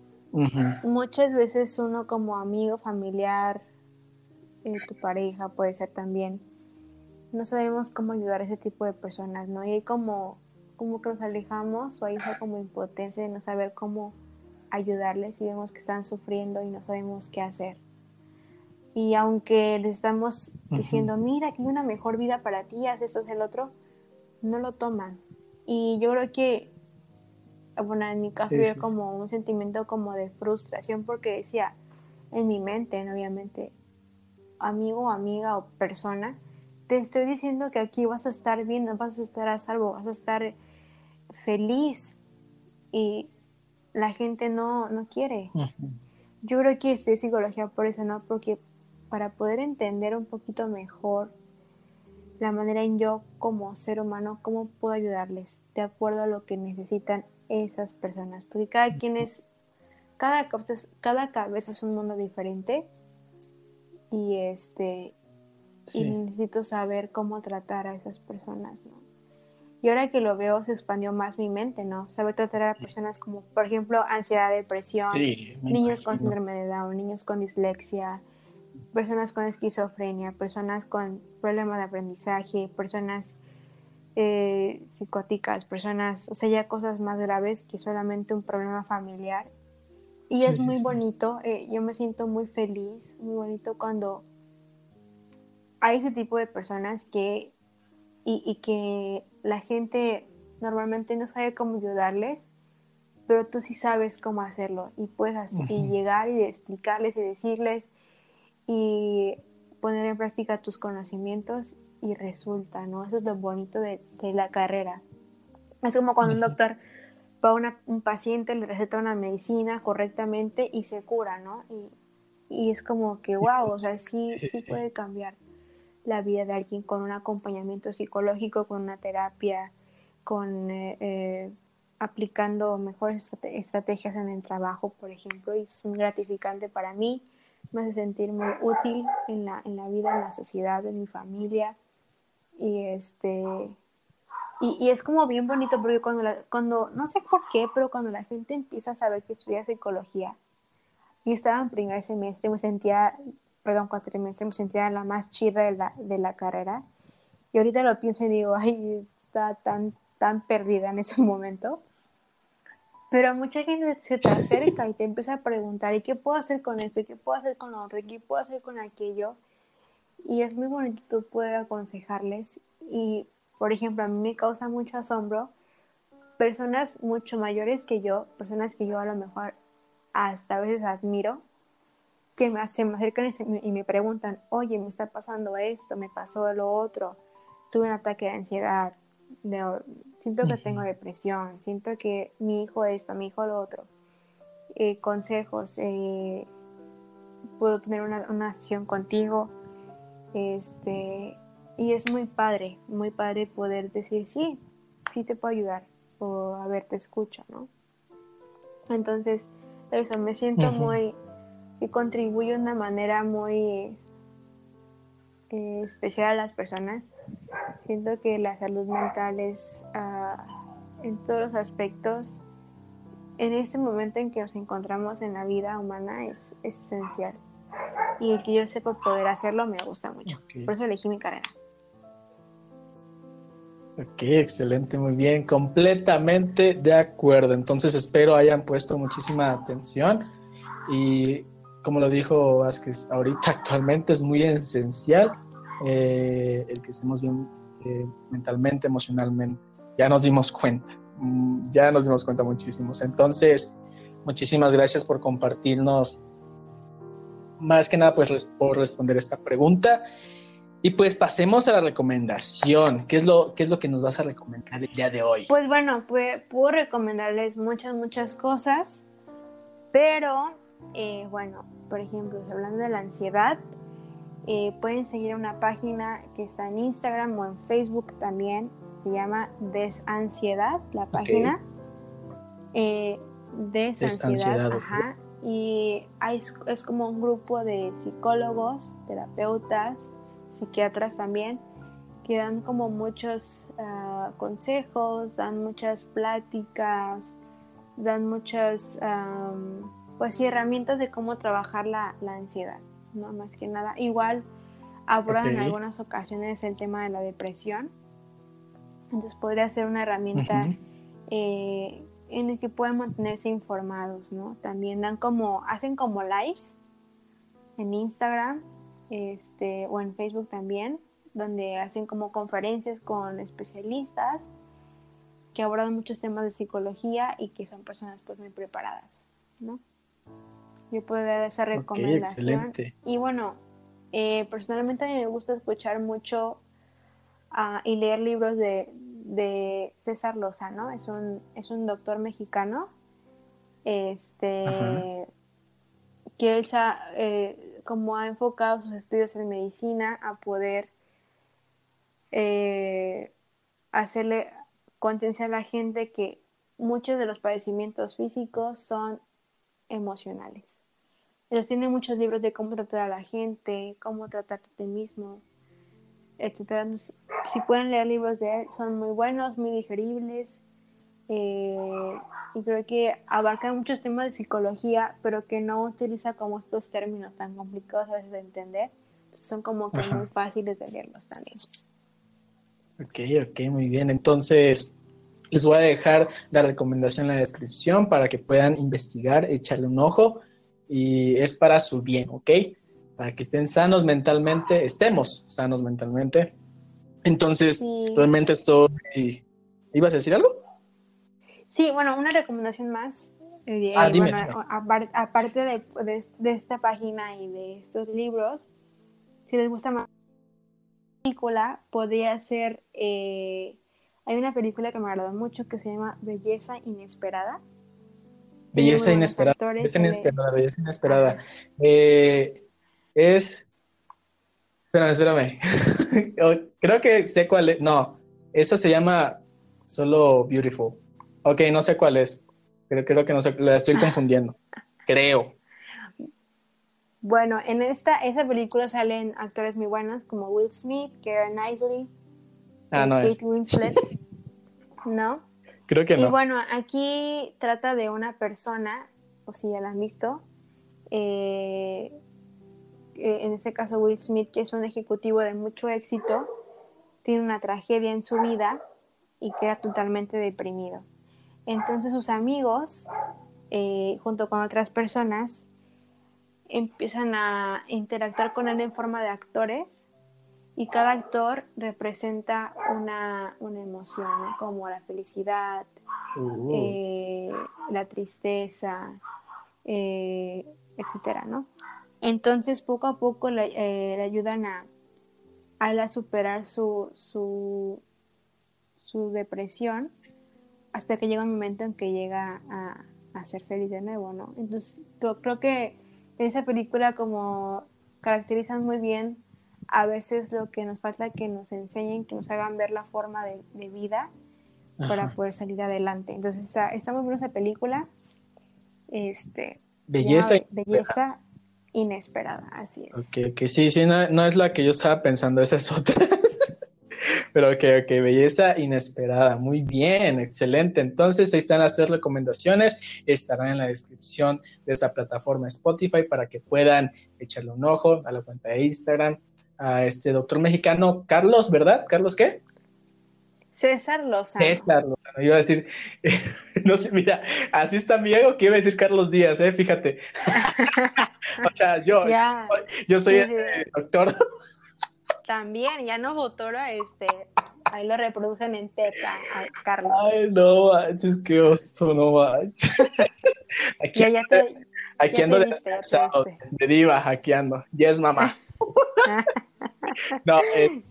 muchas veces uno como amigo, familiar, eh, tu pareja puede ser también, no sabemos cómo ayudar a ese tipo de personas, ¿no? Y hay como, como que nos alejamos o hay como impotencia de no saber cómo ayudarles y vemos que están sufriendo y no sabemos qué hacer. Y aunque les estamos diciendo, mira, que hay una mejor vida para ti, haz eso, es el otro, no lo toman. Y yo creo que bueno, en mi caso había como un sentimiento como de frustración porque decía, en mi mente, obviamente, amigo, amiga o persona, te estoy diciendo que aquí vas a estar bien, vas a estar a salvo, vas a estar feliz y la gente no, no quiere. Yo creo que estoy psicología por eso, ¿no? Porque para poder entender un poquito mejor la manera en yo como ser humano, cómo puedo ayudarles de acuerdo a lo que necesitan esas personas, porque cada quien es, cada cabeza, cada cabeza es un mundo diferente. Y este y necesito saber cómo tratar a esas personas, ¿no? Y ahora que lo veo se expandió más mi mente, ¿no? Saber tratar a personas como, por ejemplo, ansiedad, depresión, niños con síndrome de Down, niños con dislexia, personas con esquizofrenia, personas con problemas de aprendizaje, personas eh, psicóticas, personas, o sea, ya cosas más graves que solamente un problema familiar. Y es muy bonito, eh, yo me siento muy feliz, muy bonito cuando hay ese tipo de personas que, y, que la gente normalmente no sabe cómo ayudarles, pero tú sí sabes cómo hacerlo y puedes así, llegar y explicarles y decirles y poner en práctica tus conocimientos y resulta, ¿no? Eso es lo bonito de, la carrera. Es como cuando un doctor va a un paciente, le receta una medicina correctamente y se cura, ¿no? Y, es como que, wow, o sea, sí, sí, puede cambiar la vida de alguien con un acompañamiento psicológico, con una terapia, con eh, eh, aplicando mejores estrategias en el trabajo, por ejemplo, y es muy gratificante para mí, me hace sentir muy útil en la, en la vida, en la sociedad, en mi familia, y este y, es como bien bonito porque cuando, cuando, no sé por qué, pero cuando la gente empieza a saber que estudia psicología, y estaba en primer semestre, me sentía, perdón, cuatrimestre, me sentía la más chida de la, de la carrera. Y ahorita lo pienso y digo, ay, está tan, tan perdida en ese momento. Pero mucha gente se te acerca y te empieza a preguntar, ¿y qué puedo hacer con esto? ¿Y qué puedo hacer con lo otro? ¿Y qué puedo hacer con aquello? y es muy bonito poder aconsejarles y, por ejemplo, a mí me causa mucho asombro personas mucho mayores que yo, personas que yo a lo mejor hasta a veces admiro, que me, se me acercan y me preguntan, oye, me está pasando esto, me pasó lo otro, tuve un ataque de ansiedad, siento que tengo depresión, siento que mi hijo esto, mi hijo lo otro. Eh, consejos, eh, puedo tener una, una sesión contigo, este, y es muy padre, muy padre poder decir, sí, sí te puedo ayudar, o a ver, te escucho, ¿no? Entonces, eso, me siento muy, que contribuye de una manera muy eh, especial a las personas. Siento que la salud mental es ah, en todos los aspectos, en este momento en que nos encontramos en la vida humana, es, esencial. Y el que yo sepa poder hacerlo me gusta mucho. Por eso elegí mi carrera. Ok, excelente, muy bien, completamente de acuerdo. Entonces espero hayan puesto muchísima atención y como lo dijo Vázquez, ahorita actualmente es muy esencial eh, el que estemos bien eh, mentalmente, emocionalmente. Ya nos dimos cuenta, mm, ya nos dimos cuenta muchísimos. Entonces, muchísimas gracias por compartirnos más que nada pues por responder esta pregunta. Y pues pasemos a la recomendación. ¿Qué es lo, qué es lo que nos vas a recomendar el día de hoy? Pues bueno, pues, puedo recomendarles muchas, muchas cosas, pero eh, bueno, por ejemplo, hablando de la ansiedad, eh, pueden seguir una página que está en Instagram o en Facebook también, se llama Desansiedad, la página. Eh, desansiedad, ajá. Y hay, es como un grupo de psicólogos, terapeutas, psiquiatras también, que dan como muchos ah, consejos, dan muchas pláticas, dan muchas, pues sí, herramientas de cómo trabajar la, ansiedad, ¿no? Más que nada. Igual abordan en algunas ocasiones el tema de la depresión. Entonces podría ser una herramienta eh, en la que pueden mantenerse informados, ¿no? También dan como, hacen como lives en Instagram este, o en Facebook también, donde hacen como conferencias con especialistas que abordan muchos temas de psicología y que son personas pues muy preparadas, ¿no? Yo puedo dar esa recomendación. y bueno, eh, personalmente a mí me gusta escuchar mucho ah, y leer libros de, de César Lozano, es un, es un doctor mexicano, este, que él eh, como ha enfocado sus estudios en medicina a poder eh, hacerle conciencia a la gente que muchos de los padecimientos físicos son emocionales. Tienen muchos libros de cómo tratar a la gente, cómo tratarte a ti mismo, etc. si pueden leer libros de él, son muy buenos, muy digeribles eh, y creo que abarca muchos temas de psicología, pero que no utiliza como estos términos tan complicados a veces de entender. Son como que muy fáciles de leerlos también. Ok, ok, muy bien. Entonces, les voy a dejar la recomendación en la descripción para que puedan investigar, echarle un ojo. Y es para su bien, ¿ok? Para que estén sanos mentalmente, estemos sanos mentalmente. Entonces, realmente estoy... ¿Ibas a decir algo? Sí, bueno, una recomendación más. Eh, ah, bueno, aparte de, esta página y de estos libros, si les gusta más película, podría ser. Eh, hay una película que me agradó mucho que se llama Belleza Inesperada. Belleza Inesperada. Belleza Inesperada, Belleza Inesperada. Eh, es. Espérame, espérame. [laughs] Creo que sé cuál es. No, esa se llama solo Beautiful. Ok, no sé cuál es. Pero creo que no sé, la estoy confundiendo. creo. Bueno, en esta, esta película salen actores muy buenos como Will Smith, Keira Knightley, ah, no Kate Winslet. [laughs] ¿No? Creo que no. Y bueno, aquí trata de una persona, o si ya la han visto, eh, eh, en este caso Will Smith, que es un ejecutivo de mucho éxito, tiene una tragedia en su vida y queda totalmente deprimido. Entonces sus amigos, eh, junto con otras personas, empiezan a interactuar con él en forma de actores y cada actor representa una, emoción, como la felicidad, uh. eh, la tristeza, eh, etcétera, ¿no? Entonces, poco a poco le, eh, ayudan a, a, superar su, su, su, depresión hasta que llega un momento en que llega a, a ser feliz de nuevo, ¿no? Entonces, creo que en esa película como caracterizan muy bien a veces lo que nos falta que nos enseñen, que nos hagan ver la forma de, vida para poder salir adelante. Entonces está, está, muy buena esa película. Este, belleza, belleza inesperada, así es. Ok, que sí, sí, no, no, es la que yo estaba pensando, esa es otra. [laughs] Pero que, que, belleza inesperada. Muy bien, excelente. Entonces, ahí están las tres recomendaciones. Estarán en la descripción de esa plataforma Spotify para que puedan echarle un ojo a la cuenta de Instagram, a este doctor mexicano Carlos, ¿verdad? ¿Carlos qué? César Lozano. César Lozano, iba a decir, [laughs] no sé, mira, así está mi ego que iba a decir Carlos Díaz, ¿eh? Fíjate. [laughs] o sea, yo, yo, soy ese doctor. [laughs] También, ya no doctora, este, ahí lo reproducen en teta, Carlos. Ay, no manches, qué oso, no manches. Aquí, ya, ya te, aquí ando de, de diva, hackeando. Yes, mamá. [laughs] no, eh,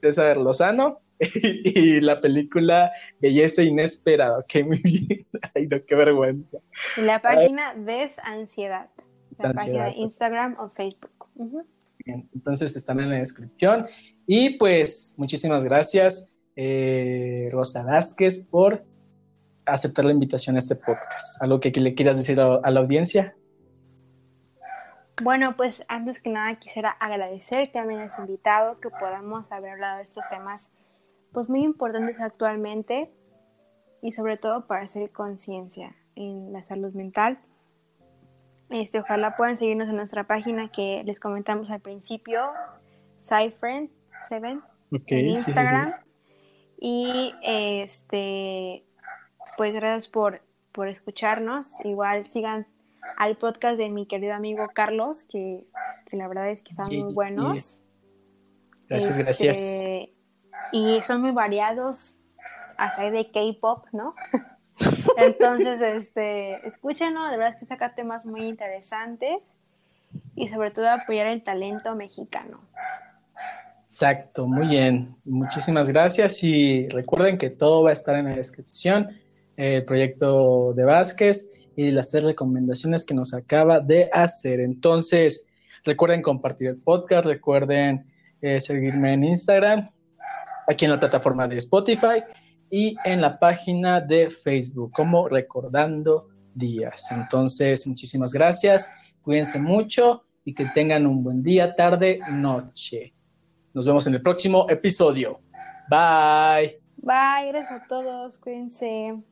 César Lozano [laughs] y, la película Belleza Inesperada. Que [laughs] Ay, no, qué vergüenza. La página Desansiedad. La página de Instagram o Facebook. Bien, entonces están en la descripción. Y pues, muchísimas gracias, eh, Rosa Vázquez, por aceptar la invitación a este podcast. ¿Algo que, le quieras decir a la audiencia? Bueno, pues antes que nada quisiera agradecer que me hayas invitado, que podamos haber hablado de estos temas pues muy importantes actualmente y sobre todo para hacer conciencia en la salud mental. Este, ojalá puedan seguirnos en nuestra página que les comentamos al principio, Cyfriend7 en Instagram. Y este pues gracias por, por escucharnos. Igual sigan al podcast de mi querido amigo Carlos, que, la verdad es que están muy buenos. Gracias, gracias. Este, y son muy variados, hasta de K-pop, ¿no? [laughs] Entonces, este, escúchenlo, de verdad es que saca temas muy interesantes y sobre todo apoyar el talento mexicano. Exacto, muy bien. Muchísimas gracias y recuerden que todo va a estar en la descripción, el proyecto de Vázquez y las tres recomendaciones que nos acaba de hacer. Entonces, recuerden compartir el podcast, recuerden eh, seguirme en Instagram, aquí en la plataforma de Spotify y en la página de Facebook como Recordando Días. Entonces, muchísimas gracias, cuídense mucho y que tengan un buen día, tarde, noche. Nos vemos en el próximo episodio. Bye. Bye, gracias a todos, cuídense.